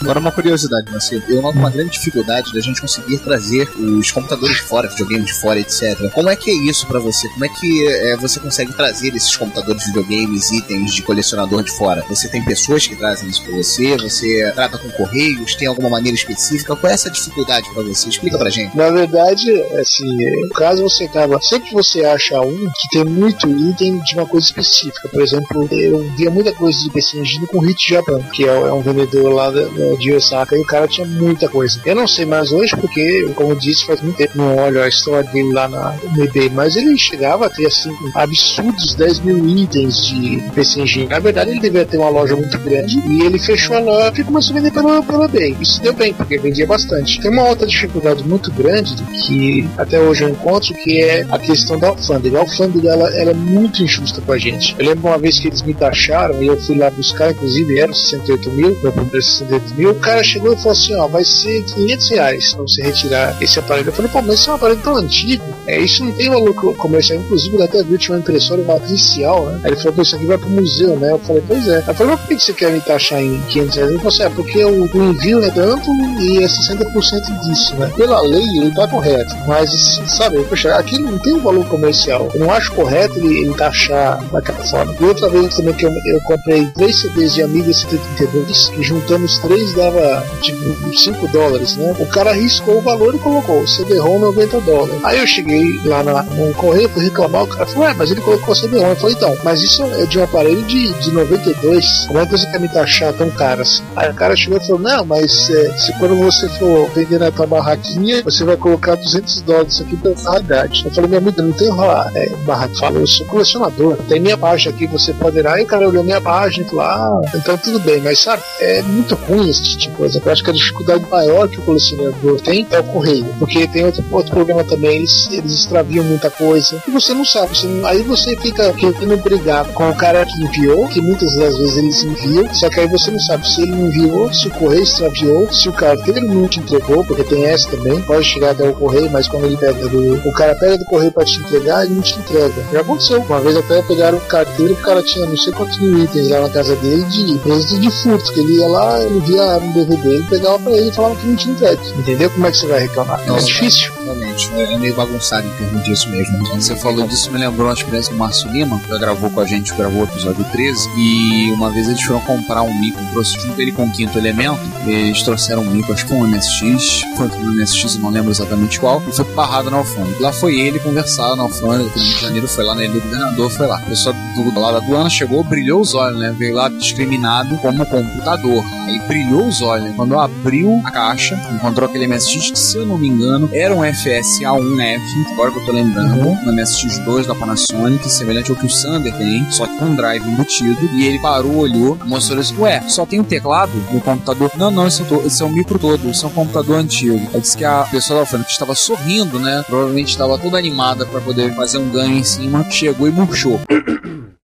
Agora uma curiosidade, Marcelo. Eu noto uma grande dificuldade da gente conseguir trazer os computadores de fora, videogames de fora, etc. Como é que é isso pra você? Como é que é, você consegue trazer esses computadores de videogames, itens de colecionador de fora? Você tem pessoas que trazem isso pra você? Você trata com correios? Tem alguma maneira específica? Qual é essa dificuldade pra você? Explica pra gente. Na verdade, assim, no caso você acaba. Sempre você acha um que tem muito item de uma coisa específica. Por exemplo, eu via muita coisa de PC Engine com Hit Japan, que é, é um vendedor lá da- de Osaka, e o cara tinha muita coisa. Eu não sei mais hoje, porque, como eu disse, faz muito tempo não olho a história dele lá na, eBay, mas ele chegava a ter, assim, absurdos 10 mil itens de PC Engine. Na verdade, ele devia ter uma loja muito grande, e ele fechou a loja e começou a vender pelo, pelo eBay. Isso deu bem, porque vendia bastante. Tem uma outra dificuldade muito grande que até hoje eu encontro, que é a questão da alfândega. A alfândega ela, ela é muito injusta com a gente. Eu lembro uma vez que eles me taxaram e eu fui lá buscar, inclusive eram 68 mil, meu primeiro 68 mil. O cara chegou e falou assim: ó, vai ser 500 reais pra você retirar esse aparelho. Eu falei, pô, mas esse é um aparelho tão antigo, é, isso não tem valor co- comercial. Inclusive, até viu, tinha uma impressora matricial, né? Aí ele falou, pô, isso aqui vai pro museu, né? Eu falei, pois é. Aí eu falei, mas por que você quer me taxar em 500 reais? Ele falou assim: é porque o, o envio é tanto e é 60% disso, né? Pela lei, ele tá correto, mas, sabe, poxa, aqui não tem valor comercial. Eu não acho correto ele, ele taxar daquela forma. E outra vez também que eu, eu comprei três CDs de Amiga 132 e juntamos três dava tipo 5 dólares, né? O cara arriscou o valor e colocou CD-ROM 90 dólares. Aí eu cheguei lá na, no correio, fui reclamar, o cara falou, ué, mas ele colocou CD-ROM. Eu falei, então, mas isso é de um aparelho de, de 92, como é que você quer me taxar tão caro assim? Aí o cara chegou e falou, não, mas é, se quando você for vender na tua barraquinha, você vai colocar 200 dólares aqui pela raridade. Eu falei, minha amiga, não tem é, barraquinha. Fala, eu sou colecionador, tem minha página aqui, você pode ir lá. E o cara olhou minha página e falou, ah, então tudo bem, mas sabe, é muito ruim esse tipo de coisa. Eu acho que a dificuldade maior que o colecionador tem é o correio, porque tem outro, outro problema também, eles, eles extraviam muita coisa e você não sabe, você não- aí você fica querendo brigar com o cara que enviou, que muitas das vezes eles enviam, só que aí você não sabe se ele enviou, se o correio extraviou, se o carteiro não te entregou, porque tem essa também, pode chegar até o correio, mas quando ele pega do. O cara pega do correio pra te entregar, ele não te entrega. Já aconteceu. Uma vez até pegaram o carteiro, o cara tinha não sei quantos mil itens lá na casa dele de presente de furto, que ele ia lá, ele via um DVD, ele pegava pra ele e falava que não tinha entregue. Entendeu como é que você vai reclamar? É difícil. Realmente, é meio bagunçado em torno disso mesmo. Você falou disso, me lembrou uma experiência do Márcio Lima, que gravou com a gente, gravou o episódio 13, e uma vez eles foram comprar um micro, trouxe junto ele com o quinto elemento, eles trouxeram um micro, acho que um MSX, foi um MSX, eu não lembro exatamente qual, e foi barrado na alfândega. Lá foi ele conversar na alfândega, no Rio de Janeiro foi lá, né, ele, o governador foi lá. A pessoa do lado da aduana chegou, brilhou os olhos, né, veio lá discriminado como computador. Aí brilhou os olhos, né, quando abriu a caixa, encontrou aquele MSX, que se eu não me engano, era um FSA1F, agora que eu tô lembrando, um MSX2 da Panasonic, semelhante ao que o Sander tem, só que com um drive embutido, e ele parou, olhou, mostrou assim, ué, só tem um teclado no computador? Não, não, esse é, to- esse é um micro todo, esse é um computador antigo. Aí disse que a pessoa da que estava sorrindo, né, provavelmente estava toda animada para poder fazer um ganho em cima, chegou e murchou.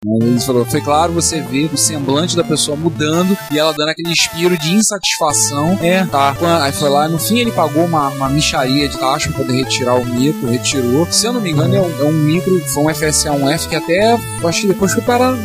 Ele falou, foi claro, você vê o semblante da pessoa mudando e ela dando aquele inspiro de insatisfação. É, tá. Aí foi lá, no fim ele pagou uma, uma micharia de taxa pra poder retirar o micro, retirou. Se eu não me engano, é um, é um micro, foi um FSA1F que até, eu acho que depois foi parar.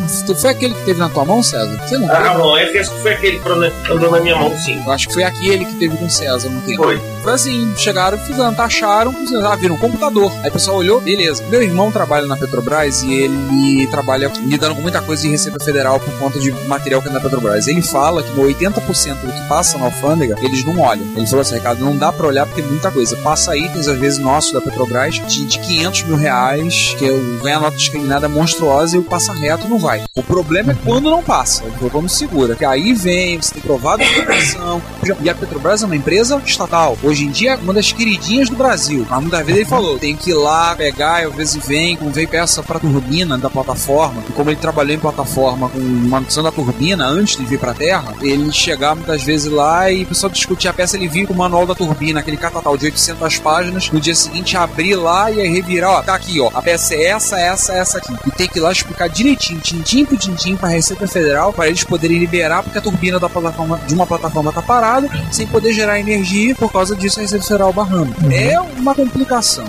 Foi aquele que teve na tua mão, César? Você não Ah, não, é que acho que foi aquele que andou na minha mão, sim. Eu acho que foi aquele que teve com o César no tempo. Foi. Foi assim, chegaram, fizeram, taxaram, fizeram, ah, viram um computador. Aí o pessoal olhou, beleza. Meu irmão trabalha na Petrobras e ele trabalha lidando com muita coisa de Receita Federal por conta de material que é da Petrobras. Ele fala que no 80% do que passa na alfândega, eles não olham. Ele falou assim, Ricardo, não dá pra olhar porque é muita coisa. Passa itens, às vezes, nossos da Petrobras, de, de 500 mil reais, que vem a nota discriminada monstruosa e o passa reto não vai. O problema é quando não passa, quando segura. Que aí vem, você tem provado a documentação. E a Petrobras é uma empresa estatal. Hoje em dia, é uma das queridinhas do Brasil. Mas muitas vezes ele falou, tem que ir lá, pegar, às vezes vem, veio peça pra turbina da plataforma, como ele trabalhou em plataforma com manutenção da turbina antes de vir pra Terra, ele chegava muitas vezes lá e o pessoal discutia a peça, ele vinha com o manual da turbina, aquele catatal de 800 páginas, no dia seguinte abrir lá e aí revirar, ó, tá aqui, ó, a peça é essa, essa, essa aqui. E tem que ir lá explicar direitinho, tintim por tintim pra Receita Federal, para eles poderem liberar, porque a turbina da plataforma, de uma plataforma tá parada, sem poder gerar energia, por causa disso a Receita Federal barrando. Uhum. É uma complicação.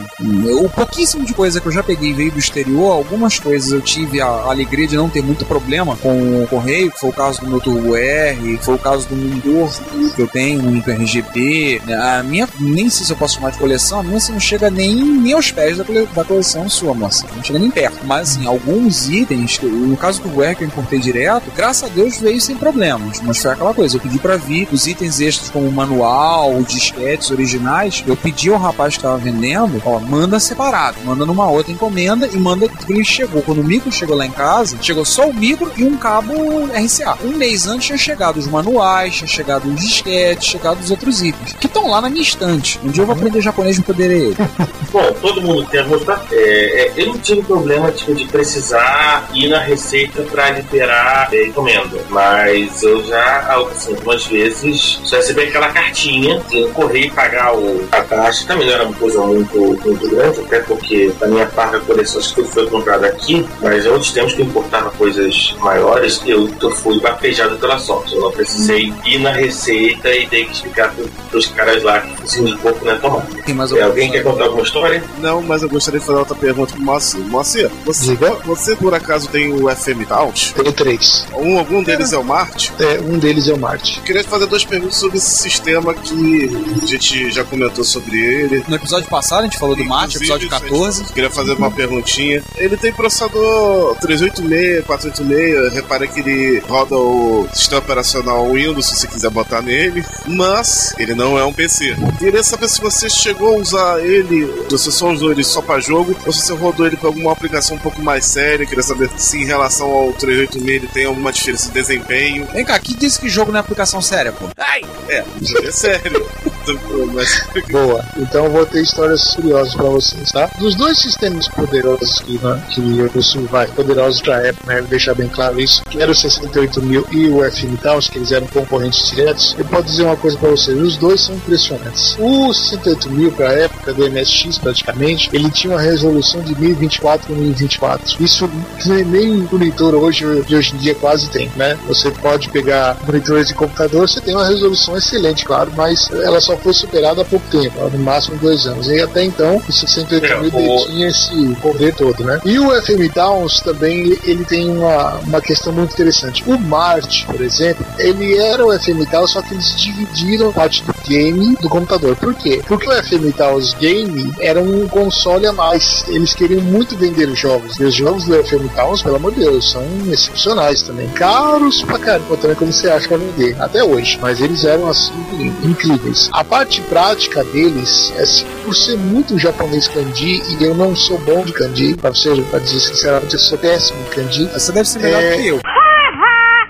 O pouquíssimo de coisa que eu já peguei veio do exterior, algumas coisas eu tive a alegria de não ter muito problema com o correio, foi o caso do meu Turbo R, foi o caso do Mundor que eu tenho, um RGB. A minha, nem sei se eu posso chamar de coleção, a minha assim, não chega nem, nem aos pés da, cole- da coleção sua, moça. Não chega nem perto. Mas assim, alguns itens, no caso do R que eu importei direto, graças a Deus veio sem problemas. Mas foi aquela coisa, eu pedi pra vir os itens extras como manual, disquetes originais, eu pedi ao rapaz que tava vendendo, ó, manda separado, manda numa outra encomenda e manda que ele chegou. Quando o micro chegou lá em casa, chegou só o micro e um cabo RCA. Um mês antes tinha chegado os manuais, tinha chegado os disquetes, chegado os outros itens, que estão lá na minha estante. Um dia eu vou aprender japonês e poder ele. Bom, todo mundo tem alguns. É, é, eu não tive problema tipo, de precisar ir na receita para liberar é, encomenda, mas eu já, assim, algumas vezes, já recebi aquela cartinha de correr e pagar o, a taxa. Também não era uma coisa muito, muito grande, até porque a minha parte da coleção acho que foi comprado aqui, mas em outros tempos que eu importava coisas maiores, eu, eu fui bafejado pela sorte. Eu não precisei ir na receita e ter que explicar para os caras lá que focinho de porco não é tomado. Tem mais É, alguém quer contar alguma história? Não, mas eu gostaria de fazer outra pergunta pro Moacir. Moacir, você, Diga. você por acaso tem o FM Taunt? Tenho três. Um, algum deles é o Marte? É, um deles é o Marte. Eu queria te fazer duas perguntas sobre esse sistema que a gente já comentou sobre ele. No episódio passado a gente falou do Inclusive, episódio 14. eu Queria fazer uma perguntinha. Ele tem processador 386, 486. Repara que ele roda o sistema operacional Windows, se você quiser botar nele. Mas ele não é um PC. Queria saber se você chegou a usar ele, se você só usou ele só pra jogo, ou se você rodou ele pra alguma aplicação um pouco mais séria. Queria saber se em relação ao 386 ele tem alguma diferença de desempenho. Vem cá, que disse que jogo não é aplicação séria, pô? Ai! É, jogo é sério. Boa. Então vou ter histórias curiosas pra vocês, tá? Dos dois sistemas poderosos que, né, que eu costumo, vai, poderosos pra época, né, deixar bem claro isso, que era o 68 mil e o FM Taos, que eles eram concorrentes diretos, eu posso dizer uma coisa pra vocês, os dois são impressionantes. O 68 mil pra época do MSX praticamente, ele tinha uma resolução de 1024 por 1024. Isso nem- nem monitor hoje, de hoje em dia quase tem, né? Você pode pegar monitores de computador, você tem uma resolução excelente, claro, mas ela só foi superada há pouco tempo, no máximo dois anos. E até então, o 68 É, mil tinha esse poder todo, né? E o FM Towns também, ele tem uma, uma questão muito interessante. O Marte, por exemplo, ele era o FM Towns, só que eles dividiram parte do game do computador. Por quê? Porque o FM Towns Game era um console a mais. Eles queriam muito vender os jogos. E os jogos do FM Towns, pelo amor de Deus, são excepcionais também. Caros pra caramba também, como você acha pra vender. Até hoje. Mas eles eram assim, incríveis. A parte prática deles, é assim, por ser muito japonês kanji, e eu não sou bom de kanji, pra, você, pra dizer sinceramente, eu sou péssimo em kanji. Você deve ser melhor É. que eu.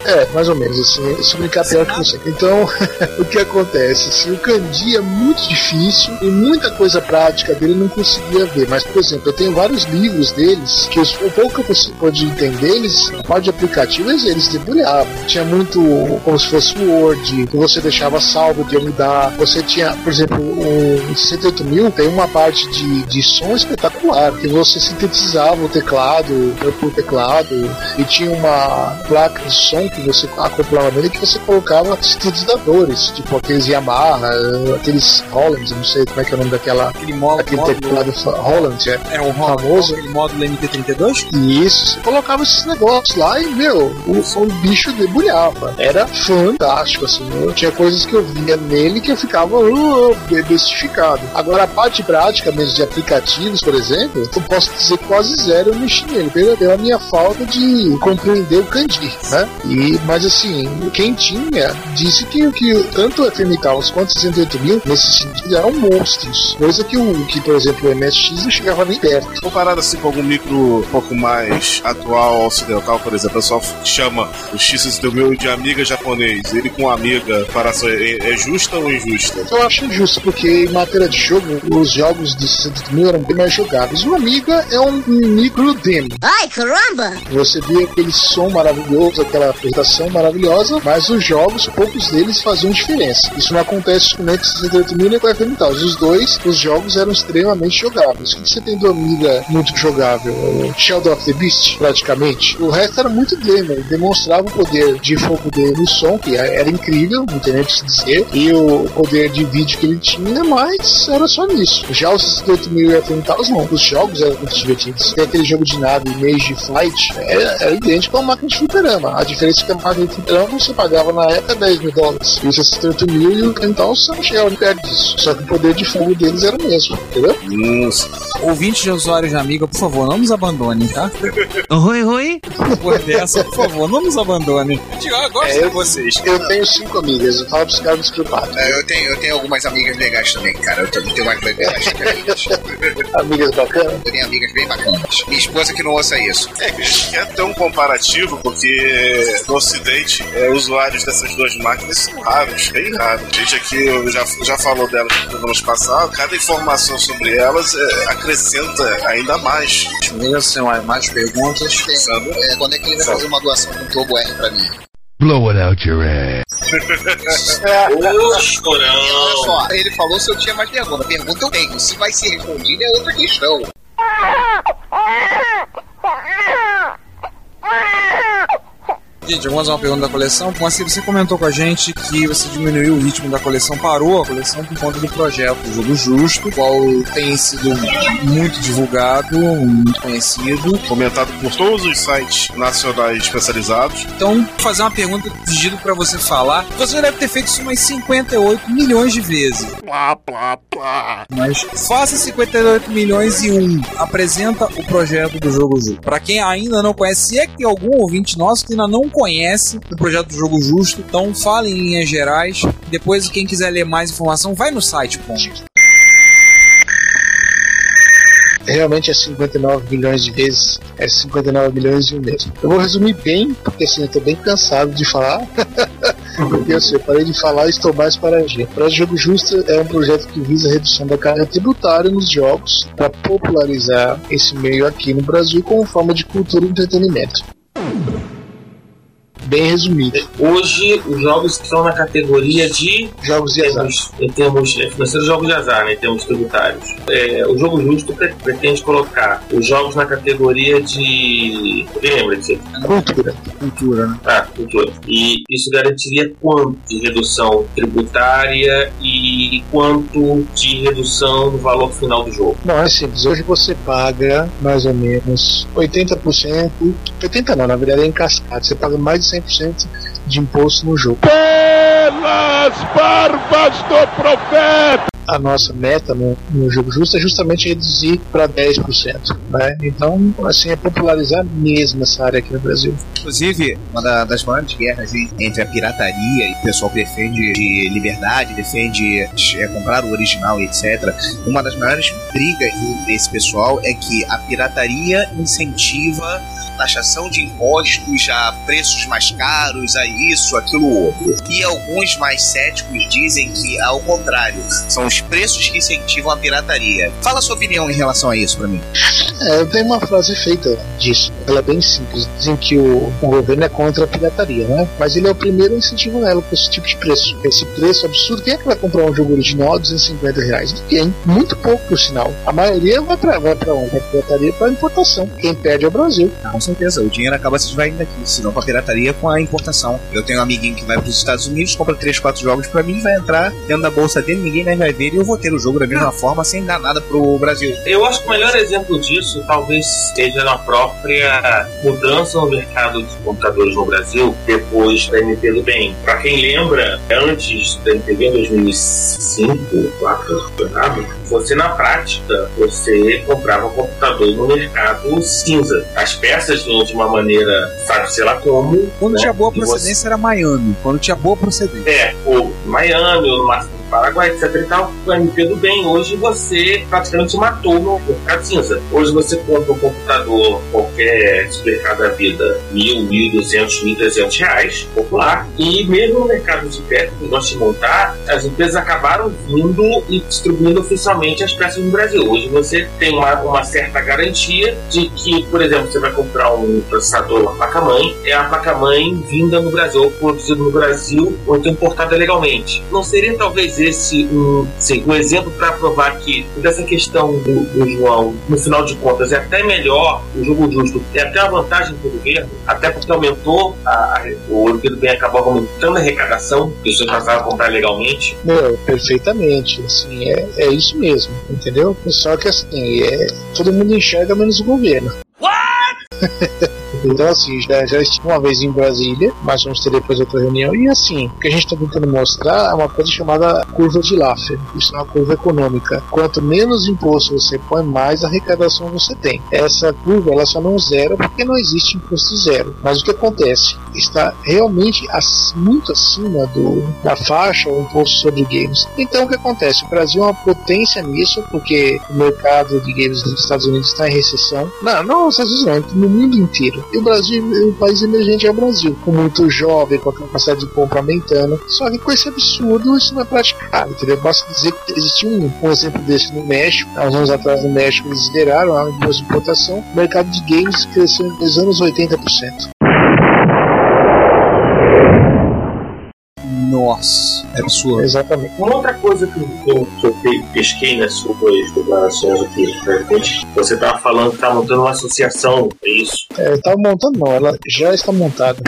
É, mais ou menos, assim, se brincar pior que você. Então, o que acontece? Assim, o kanji é muito difícil e muita coisa prática dele não conseguia ver. Mas, por exemplo, eu tenho vários livros deles que o pouco que consigo- pude entender eles, a parte de aplicativos, eles debulhavam. Tinha muito como se fosse o Word, que você deixava salvo de mudar. Você tinha, por exemplo, o 68000 tem uma parte de, de som espetacular, que você sintetizava o teclado por teclado e tinha uma placa de som que que você acoplava nele que você colocava sintetizadores, tipo aqueles Yamaha, aqueles Holland, não sei como é que é o nome daquela. Aquele módulo, Aquele módulo teclado Holland, é. é o famoso. aquele módulo MT32? E isso, você colocava esses negócios lá e, meu, o, o bicho debulhava. Era fantástico, assim. Eu tinha coisas que eu via nele que eu ficava uh, bestificado. Agora, a parte prática mesmo de aplicativos, por exemplo, eu posso dizer quase zero eu mexi nele. Perdeu a minha falta de compreender o kanji, né? E, mas assim, quem tinha disse que, que tanto o FM Taos quanto o 68 mil, nesse sentido, eram monstros. Coisa que, o, que por exemplo, o MSX não chegava nem perto. Comparado assim com algum micro um pouco mais atual, ocidental, por exemplo, o pessoal chama o X6000 de amiga japonês. Ele com amiga, comparação é, é justa ou injusta? Eu acho injusto, porque em matéria de jogo, os jogos de 68 mil eram bem mais jogáveis. O Amiga é um micro demo. Ai, caramba! Você via aquele som maravilhoso, aquela apresentação maravilhosa, mas os jogos, poucos deles faziam diferença. Isso não acontece com o NEC 68 mil nem com o FM Taos. Os dois, os jogos eram extremamente jogáveis. O que você tem do Amiga muito jogável? O Shadow of the Beast, praticamente. O resto era muito demo. Ele demonstrava o poder de fogo dele no som, que era incrível, não tem nem o que se dizer, e o poder de vídeo que ele tinha, mas era só nisso. Já os 68 mil e o FM Taos, não. Os jogos eram muito divertidos. Tem aquele jogo de nave, Mage Flight, era, era idêntico a uma máquina de fliperama. A diferença é que a máquina de fliperama você pagava na época 10 mil dólares. E o 68 mil e o você não chegava nem perto disso. Só que o poder de fogo deles era o mesmo, entendeu? Nossa. Ouvintes de usuários de Amiga, por favor, não nos abandonem, tá? Oi, oi. Depois dessa, por favor, não nos abandonem. Eu gosto É, eu- de vocês. Eu tenho cinco amigas, eu falo pros caras preocuparem. É, eu, tenho, eu tenho algumas amigas legais também, cara. Eu tenho, tenho mais legais amigas. Amigas bacanas. Eu tenho amigas bem bacanas. Minha esposa que não ouça isso. É, ter um comparativo, porque no Ocidente, é, usuários dessas duas máquinas são raros, bem raros. A gente aqui já, já falou delas nos programas passados, cada informação sobre elas é, acrescenta ainda mais. Tem mais- perguntas. Pensando, é, quando é que ele vai fazer uma doação com Turbo R pra mim? Blow it out your ass. Ô, Olha só, ele falou se eu tinha mais pergunta. Pergunta eu tenho. Se vai ser respondida é outra questão. Gente, vamos fazer uma pergunta da coleção. Moacir, você comentou com a gente que você diminuiu o ritmo da coleção, parou a coleção por conta do projeto do Jogo Justo, qual tem sido muito divulgado, muito conhecido. Comentado por todos os sites nacionais especializados. Então, vou fazer uma pergunta pedido pra você falar. Você já deve ter feito isso umas 58 milhões de vezes. Plá, plá, plá. Mas faça 58 milhões e um. Apresenta o projeto do Jogo Justo. Pra quem ainda não conhece, se é que tem algum ouvinte nosso que ainda não conhece o projeto do Jogo Justo, então fale em linhas gerais. Depois, quem quiser ler mais informação, vai no site, ponto. realmente é 59 milhões de vezes, é 59 milhões e um mesmo. Eu vou resumir bem, porque assim, eu tô bem cansado de falar. porque eu parei de falar e estou mais para agir. O Projeto Jogo Justo é um projeto que visa a redução da carga tributária nos jogos para popularizar esse meio aqui no Brasil como forma de cultura e entretenimento. Bem resumido. Hoje, os jogos que estão na categoria de Jogos de azar. termos, em termos é, financeiros, jogos de azar, né, em termos tributários. É, o jogo justo pre- pretende colocar os jogos na categoria de. Lembra disso? Cultura. Cultura, né? Ah, cultura. E isso garantiria quanto de redução tributária e quanto de redução no valor final do jogo? Não, é simples. Hoje você paga mais ou menos 80%. 80% não, na verdade é em cascata. Você paga mais de 100% de imposto no jogo. Pelas barbas do profeta! A nossa meta no, no jogo justo é justamente reduzir para 10%. Né? Então, assim, é popularizar mesmo essa área aqui no Brasil. Inclusive, uma da- das maiores guerras en- entre a pirataria e o pessoal que defende de liberdade, defende é, comprar o original etc. Uma das maiores brigas desse pessoal é que a pirataria incentiva taxação de impostos a preços mais caros, a isso, aquilo outro. E alguns mais céticos dizem que, ao contrário, são os preços que incentivam a pirataria. Fala a sua opinião em relação a isso pra mim. É, eu tenho uma frase feita disso. Ela é bem simples. Dizem que o, o governo é contra a pirataria, né? Mas ele é o primeiro incentivo nela com esse tipo de preço. Esse preço absurdo. Quem é que vai comprar um jogo original a 250 reais? Ninguém. Muito pouco, por sinal. A maioria vai pra, vai pra onde? Pra pirataria para importação. Quem perde é o Brasil. Ah, com certeza, o dinheiro acaba se esvaindo daqui, se não com a pirataria, com a importação. Eu tenho um amiguinho que vai para os Estados Unidos, compra 3, 4 jogos pra mim, vai entrar dentro da bolsa dele, ninguém mais vai ver e eu vou ter o jogo da mesma forma sem dar nada pro Brasil. Eu acho que o melhor exemplo disso talvez seja na própria mudança no mercado de computadores no Brasil depois da MP do Bem. Para quem lembra, antes da MP em 2005, 2004, errado, você na prática você comprava computador no mercado cinza. As peças vinham de uma maneira, sabe sei lá como. Quando né? tinha boa E você- procedência era Miami. Quando tinha boa procedência. É, ou Miami, ou no máximo Paraguai, etc e tal, o MP do bem. Hoje você praticamente matou no mercado cinza. Hoje você compra um computador, qualquer supermercado da vida, mil, mil duzentos, mil trezentos reais, popular. E mesmo no mercado de perto, que nós de montar, as empresas acabaram vindo e distribuindo oficialmente as peças no Brasil. Hoje você tem uma, uma certa garantia de que, por exemplo, você vai comprar um processador, uma placa-mãe, é a placa-mãe vinda no Brasil, produzida no Brasil, ou então importada legalmente. Não seria talvez esse um, sim, um exemplo para provar que dessa questão do, do João, no final de contas, é até melhor o jogo justo, é até uma vantagem para o governo, até porque aumentou a, a, o Olimpíada Bem acabou aumentando a arrecadação, pessoas passaram a comprar legalmente. Meu, perfeitamente. Assim, é, é isso mesmo, entendeu? Só que assim, é, todo mundo enxerga menos o governo. Então, assim, já, estive uma vez em Brasília, mas vamos ter depois outra reunião. E, assim, o que a gente está tentando mostrar é uma coisa chamada curva de Laffer. Isso é uma curva econômica. Quanto menos imposto você põe, mais arrecadação você tem. Essa curva, ela só não zera porque não existe imposto zero. Mas o que acontece? Está realmente muito acima da faixa o imposto sobre games. Então, o que acontece? O Brasil é uma potência nisso, porque o mercado de games dos Estados Unidos está em recessão. Não, não nos Estados Unidos, não, no mundo inteiro. E o Brasil, o país emergente é o Brasil, com muito jovem, com a capacidade de compra aumentando. Só que com esse absurdo, isso não é praticado, entendeu? Basta dizer que existiu um, um exemplo desse no México. Há uns anos atrás, no México, eles lideraram a importação. O mercado de games cresceu dois anos 80%. Nossa, é absurdo. Exatamente. Uma outra coisa que eu, que eu pe- pesquei nas suas declarações aqui, de repente, você estava falando que está montando uma associação, é isso? É, estava montando, não, ela já está montada.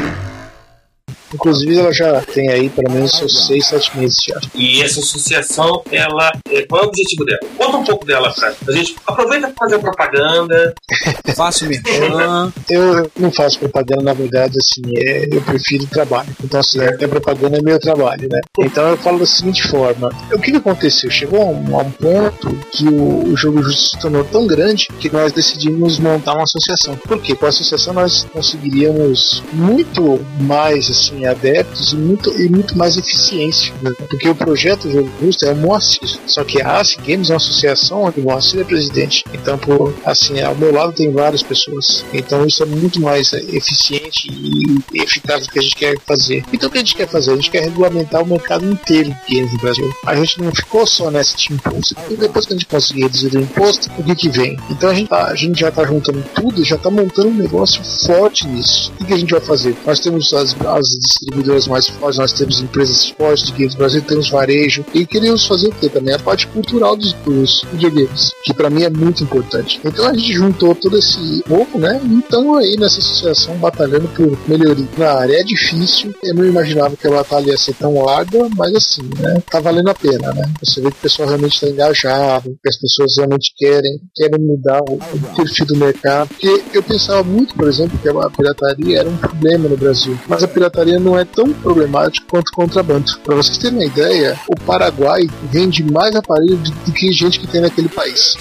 Inclusive, ela já tem aí pelo menos seus 6, 7 meses já. E essa associação, ela, é, qual é o objetivo dela? Conta um pouco dela pra a gente. Aproveita para fazer propaganda. Fácil merchan. Eu não faço propaganda, na verdade, assim, é, eu prefiro trabalho. Então, assim, a propaganda é meu trabalho, né? Então eu falo da seguinte forma: o que, que aconteceu? Chegou a um, a um ponto que o, o jogo justo se tornou tão grande que nós decidimos montar uma associação. Por quê? Com a associação nós conseguiríamos muito mais, assim, adeptos e muito, e muito mais eficiência. né? Porque o projeto Jogo Justo é o Moacir. Só que a ACE Games é uma associação onde o Moacir é presidente. Então, por, assim, ao meu lado tem várias pessoas. Então, isso é muito mais é, eficiente e eficaz do que a gente quer fazer. Então, o que a gente quer fazer? A gente quer regulamentar o mercado inteiro de games no Brasil. A gente não ficou só nessa imposto. E depois que a gente conseguir reduzir o imposto, o que que vem? Então, a gente, tá- a gente já está juntando tudo já está montando um negócio forte nisso. O que, que a gente vai fazer? Nós temos as, as distribuidoras mais fortes, nós temos empresas fortes de games Brasil, temos varejo. E queríamos fazer o que também? A parte cultural dos, dos videogames, que para mim é muito importante. Então a gente juntou todo esse povo, né? E estamos aí nessa associação batalhando por melhoria na área. É difícil, eu não imaginava que a batalha ia ser tão larga, mas assim, né? Tá valendo a pena, né? Você vê que o pessoal realmente está engajado, que as pessoas realmente querem, querem mudar o, o perfil do mercado. Porque eu pensava muito, por exemplo, que a pirataria era um problema no Brasil, mas a pirataria não é tão problemática quanto o contrabando. Para vocês terem uma ideia, o Paraguai vende mais aparelho do que gente que tem naquele país.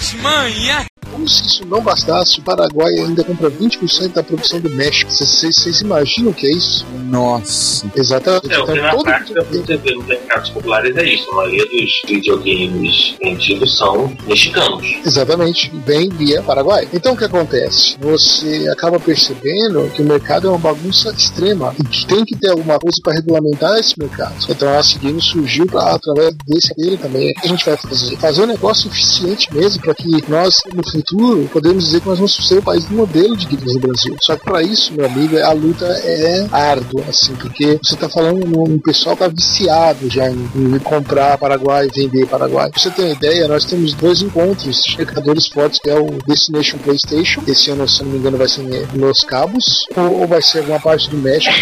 como se isso não bastasse, o Paraguai ainda compra 20% da produção do México. Vocês- imaginam o que é isso? Nossa. Exatamente. É, o que na todo prática você vê nos mercados populares é isso. A maioria dos videogames vendidos são mexicanos. Exatamente, vem via Paraguai. Então o que acontece? Você acaba percebendo que o mercado é uma bagunça extrema e que tem que ter alguma coisa para regulamentar esse mercado. Então a Seguindo surgiu pra, através desse dele também. O que a gente vai fazer? Fazer um negócio eficiente mesmo para que nós, no futuro, podemos dizer que nós vamos ser o país do modelo de games no Brasil. Só que para isso, meu amigo, a luta é árdua, assim, porque você tá falando num pessoal que tá viciado já em, em comprar Paraguai vender Paraguai. Pra você ter uma ideia, nós temos dois encontros de mercadores fortes, que é o Destination PlayStation. Esse ano, se não me engano, vai ser em Cabos, ou, ou vai ser alguma parte do México.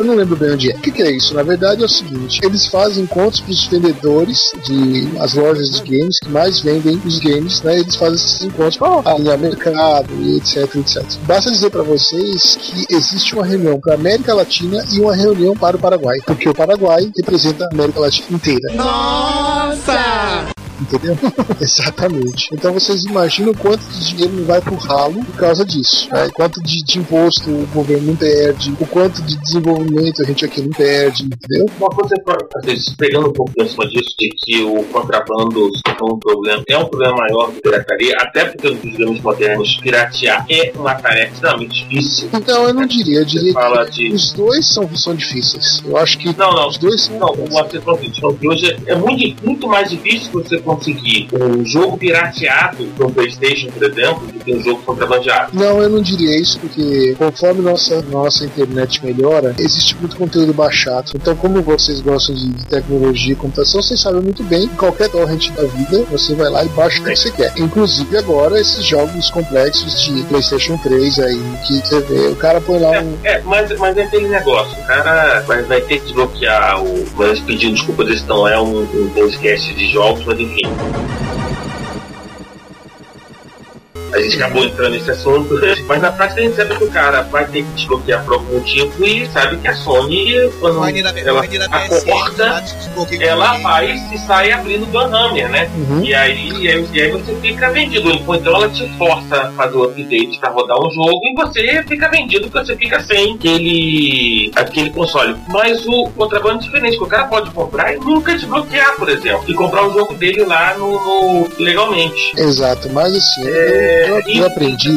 Eu não lembro bem onde é. O que, que é isso? Na verdade é o seguinte: eles fazem encontros para os vendedores de as lojas de games que mais vendem os games, né? Eles fazem esses encontros para alinhar mercado e etc, etc. Basta dizer para vocês que existe uma reunião para América Latina e uma reunião para o Paraguai, porque o Paraguai representa a América Latina inteira. Entendeu? Exatamente. Então vocês imaginam quanto de dinheiro não vai pro ralo por causa disso. Né? Quanto de, de imposto o governo não perde, o quanto de desenvolvimento a gente aqui não perde, entendeu? Uma coisa, às vezes, pegando um pouco em cima disso, de que o contrabando é um problema, é um problema maior do que a pirataria, até porque nos games modernos piratear é uma tarefa extremamente difícil. Então eu não diria, eu diria que de. os dois são, são difíceis. Eu acho que Não, não, os dois são. Não, o assim, falou que hoje é muito, muito mais difícil você conseguir um jogo pirateado no PlayStation, por exemplo, do que um jogo contrabandeado. Não, eu não diria isso, porque conforme nossa, nossa internet melhora, existe muito conteúdo baixado. Então, como vocês gostam de tecnologia e computação, vocês sabem muito bem que qualquer torrent da vida, você vai lá e baixa o que você quer. Inclusive agora esses jogos complexos de PlayStation 3 aí, que você vê, o cara põe lá um. É, mas, mas é aquele negócio, o cara vai, vai ter que desbloquear o. Mas pedindo desculpa, eles não é um, um podcast de jogos, mas enfim. Thank you. A gente acabou entrando nesse assunto, mas na prática a gente sabe que o cara vai ter que desbloquear por algum motivo e sabe que a Sony, quando ela desbloqueia o ela faz e sai abrindo Gunhammer, né? Uhum. E aí, e aí, e aí você fica vendido. Ou Então ela te força a fazer o update pra rodar um jogo e você fica vendido porque você fica sem aquele, aquele console. Mas o contrabando é diferente, que o cara pode comprar e nunca desbloquear, por exemplo. E comprar o jogo dele lá no, no- legalmente. Exato, mas assim, É, eu, eu, e- eu aprendi.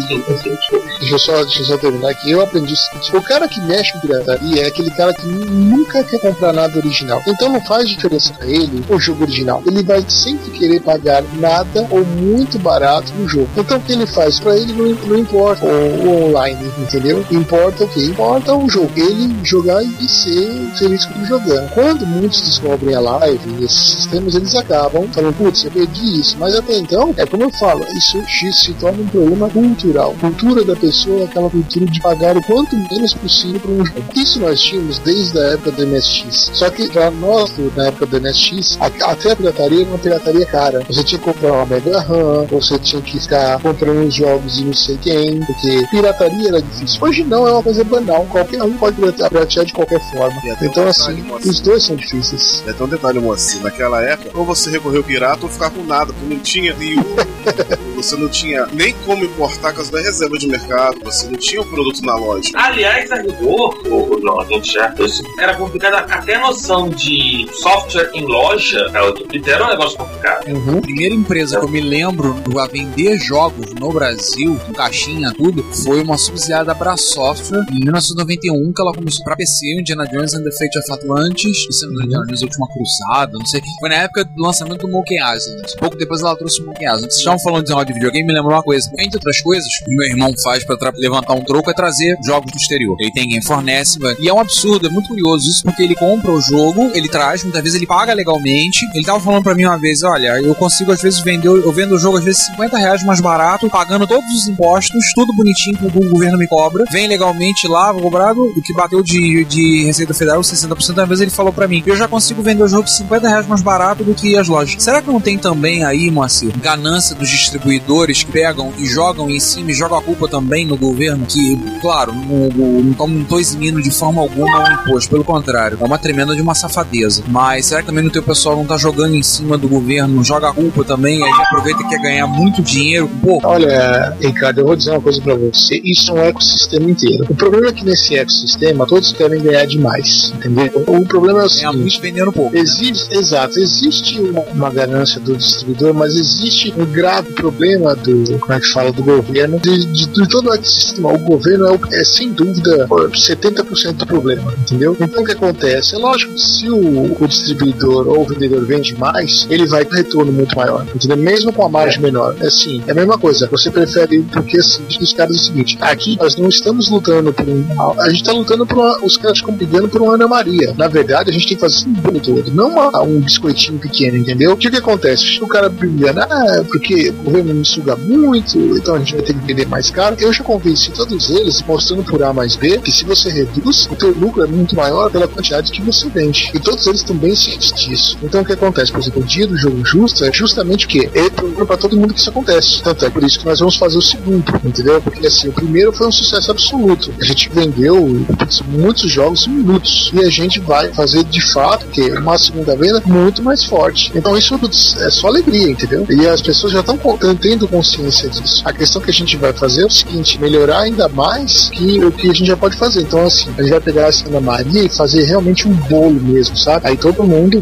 Deixa eu, só, deixa eu só terminar aqui. Eu aprendi o seguinte: o cara que mexe com pirataria é aquele cara que nunca quer comprar nada original. Então não faz diferença pra ele o jogo original. Ele vai sempre querer pagar nada ou muito barato no jogo. Então o que ele faz? Pra ele não, não importa o, o online, entendeu? Importa o que? Importa o jogo. Ele jogar e ser feliz com jogando. Quando muitos descobrem a live esses sistemas, eles acabam falando, putz, eu perdi isso. Mas até então, é como eu falo, isso se torna um problema cultural. Cultura da pessoa é aquela cultura de pagar o quanto menos possível para um jogo. Isso nós tínhamos desde a época do MSX. Só que para nós, na época do MSX, a- até a pirataria era uma pirataria cara. Você tinha que comprar uma Mega RAM, você tinha que ficar comprando os jogos e não sei quem, porque pirataria era difícil. Hoje não, é uma coisa banal. Qualquer um pode piratear de qualquer forma. Um Então, detalhe, assim, os dois são difíceis. É tão detalhe, moça. Naquela época, ou você recorreu pirata ou ficar com nada, porque não tinha nenhum. você não tinha nem como importar por causa da reserva de mercado, você não tinha o produto na loja. Aliás, a rigor, o, o, não, a gente já. Era complicado. Até a noção de software em loja, é, era um negócio complicado. Uhum. A primeira empresa que eu me lembro a vender jogos no Brasil, com caixinha, tudo, foi uma subsidiária da Bra Software em 1991, que ela começou pra PC, Indiana Jones and the Fate of Atlantis, se não me engano, Indiana Jones a Última Cruzada, não sei. Foi na época do lançamento do Monkey Island. Pouco depois ela trouxe o Monkey Island. Vocês estavam falando de de videogame, me lembrou uma coisa. Entre outras coisas, o meu irmão faz pra levantar um troco é trazer jogos do exterior. Ele tem quem fornece, vai- e é um absurdo, é muito curioso isso, porque ele compra o jogo, ele traz, muitas vezes ele paga legalmente. Ele tava falando pra mim uma vez, olha, eu consigo às vezes vender, eu vendo o jogo às vezes 50 reais mais barato, pagando todos os impostos, tudo bonitinho que o governo me cobra, vem legalmente lá, vou cobrado, o que bateu de, de Receita Federal, 60%, às vezes ele falou pra mim, eu já consigo vender o jogo 50 reais mais barato do que as lojas. Será que não tem também aí, Moacir, ganância dos distribuidores que pegam e jogam em cima e jogam a culpa também no governo, que, claro, não, tô eximindo de forma alguma o imposto, pelo contrário, é uma tremenda de uma safadeza. Mas será que também no teu pessoal não tá jogando em cima do governo, joga a culpa também, aí aproveita e quer ganhar muito dinheiro? Pô, Olha, Ricardo, eu vou dizer uma coisa pra você. Isso é um ecossistema inteiro. O problema é que nesse ecossistema todos querem ganhar demais, entendeu? O problema é o ganhar seguinte. muito vendendo pouco. Existe, exato, existe uma, uma ganância do distribuidor, mas existe um grave problema do, como é que fala, do governo, de, de, de todo o ecossistema. O governo é, o- é, sem dúvida 70% do problema, entendeu? Então o que acontece? É lógico que se o, o distribuidor ou o vendedor vende mais, ele vai ter retorno muito maior, entendeu? Mesmo com a margem menor. É assim, é a mesma coisa. Você prefere, porque assim, os caras é o seguinte, aqui nós não estamos lutando por um. A gente está lutando por uma, os caras ficam brigando por uma Ana Maria. Na verdade, a gente tem que fazer um bolo todo, não uma- um biscoitinho pequeno, entendeu? O que, que acontece? O cara brigando, ah, porque o governo me suga muito, então a gente vai ter que vender mais caro. Eu já convenci todos eles, mostrando por A mais B, que se você reduz, o teu lucro é muito maior pela quantidade que você vende. E todos eles bem cientes disso. Então o que acontece? Por exemplo, o dia do jogo justo é justamente o quê? É problema pra todo mundo que isso acontece. Tanto é por isso que nós vamos fazer o segundo, entendeu? Porque assim, o primeiro foi um sucesso absoluto. A gente vendeu putz, muitos jogos em minutos. E a gente vai fazer de fato que uma segunda venda muito mais forte. Então isso é só alegria, entendeu? E as pessoas já estão tendo consciência disso. A questão que a gente vai fazer é o seguinte: melhorar ainda mais que o que a gente já pode fazer. Então, assim, a gente vai pegar essa Ana Maria e fazer realmente um bolo mesmo, sabe? Aí todo mundo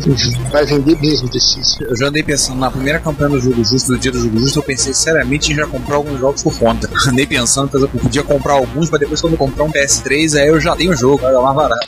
vai vender mesmo desses. Eu já andei pensando na primeira campanha do Jogo Justo, do dia do Jogo Justo, eu pensei seriamente em já comprar alguns jogos por conta. Andei pensando, por exemplo, eu podia comprar alguns, mas depois quando eu comprar um PS3, aí eu já tenho o jogo, vai dar mais barato.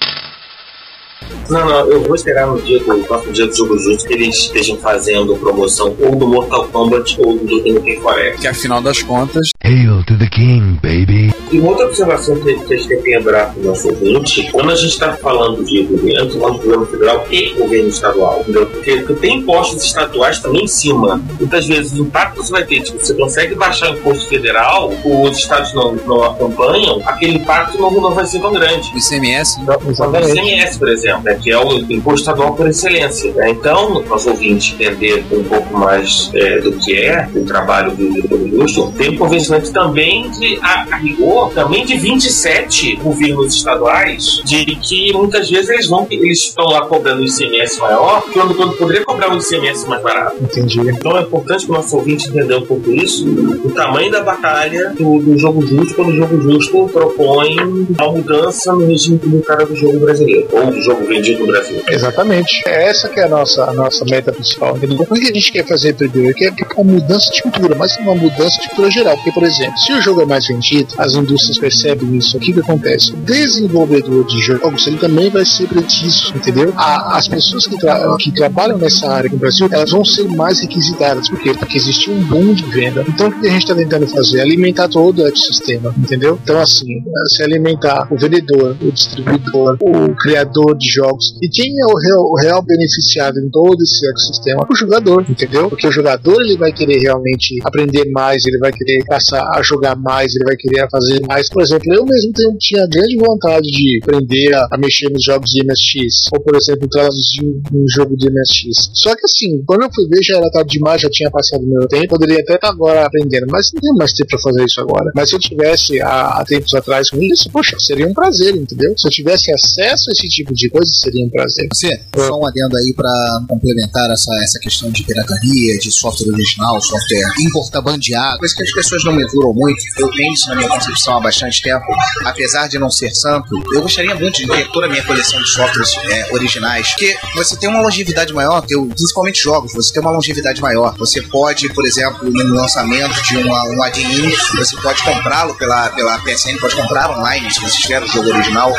Não, não, eu vou esperar no dia do próximo dia do jogo justo que eles estejam fazendo promoção ou do Mortal Kombat ou do Duke Nukem Forever. Que afinal das contas, Hail to the king, baby. E uma outra observação que, a gente tem que lembrar para o nosso ouvinte, quando a gente está falando de governo, falando de governo federal e governo estadual, entendeu? Porque, porque tem impostos estaduais também em cima. Muitas vezes o impacto que você vai ter, tipo, você consegue baixar o imposto federal, os estados não, não acompanham, aquele impacto não, não vai ser tão grande. o ICMS, né? O ICMS, por exemplo, né, que é o imposto estadual por excelência. né? Então, nosso ouvinte entender um pouco mais é, do que é o trabalho do do justo, tem um convencimento também de, a, a rigor, também de 27 governos estaduais, de que muitas vezes eles vão, eles estão lá cobrando o ICMS maior, quando, quando poderia cobrar o ICMS mais barato. Entendi. Então é importante para o nosso ouvinte um pouco isso, o tamanho da batalha do, do jogo justo, quando o jogo justo propõe a mudança no regime tributário do jogo brasileiro, ou do jogo vendido no Brasil. Exatamente. É essa que é a nossa, a nossa meta principal. Entendeu? O que a gente quer fazer primeiro? Quer uma mudança de cultura, mas uma mudança de cultura geral. Porque, por exemplo, se o jogo é mais vendido, as indústrias percebem isso. O que, que acontece? O desenvolvedor de jogos ele também vai ser preciso, entendeu? A- as pessoas que, tra- que trabalham nessa área aqui no Brasil, elas vão ser mais requisitadas. Por quê? Porque existe um boom de venda. Então, o que a gente está tentando fazer? Alimentar todo o ecossistema, entendeu? Então, assim, se alimentar o vendedor, o distribuidor, o criador de jogos. E quem é o real, o real beneficiado em todo esse ecossistema? O jogador, entendeu? Porque o jogador ele vai querer realmente aprender mais, ele vai querer passar a jogar mais, ele vai querer fazer mais. Por exemplo, eu mesmo tenho, tinha grande vontade de aprender a, a mexer nos jogos de MSX, ou por exemplo, traduzir um, jogo de MSX. Só que assim, quando eu fui ver, já era tarde demais, já tinha passado meu tempo, poderia até estar agora aprendendo, mas não tenho mais tempo para fazer isso agora. Mas se eu tivesse há, há tempos atrás com isso, poxa, seria um prazer, entendeu? Se eu tivesse acesso a esse tipo de coisa, seria um prazer. Você, só um adendo aí pra complementar essa, essa questão de pirataria, de software original, software importabandeado, coisa que as pessoas não mesuram muito. Eu tenho isso na minha concepção há bastante tempo, apesar de não ser santo. Eu gostaria muito de ter toda a minha coleção de softwares é, originais, porque você tem uma longevidade maior, tem- principalmente jogos, você tem uma longevidade maior. Você pode, por exemplo, no lançamento de uma, um add-in, você pode comprá-lo pela, pela PSN, pode comprar online se você tiver o jogo original.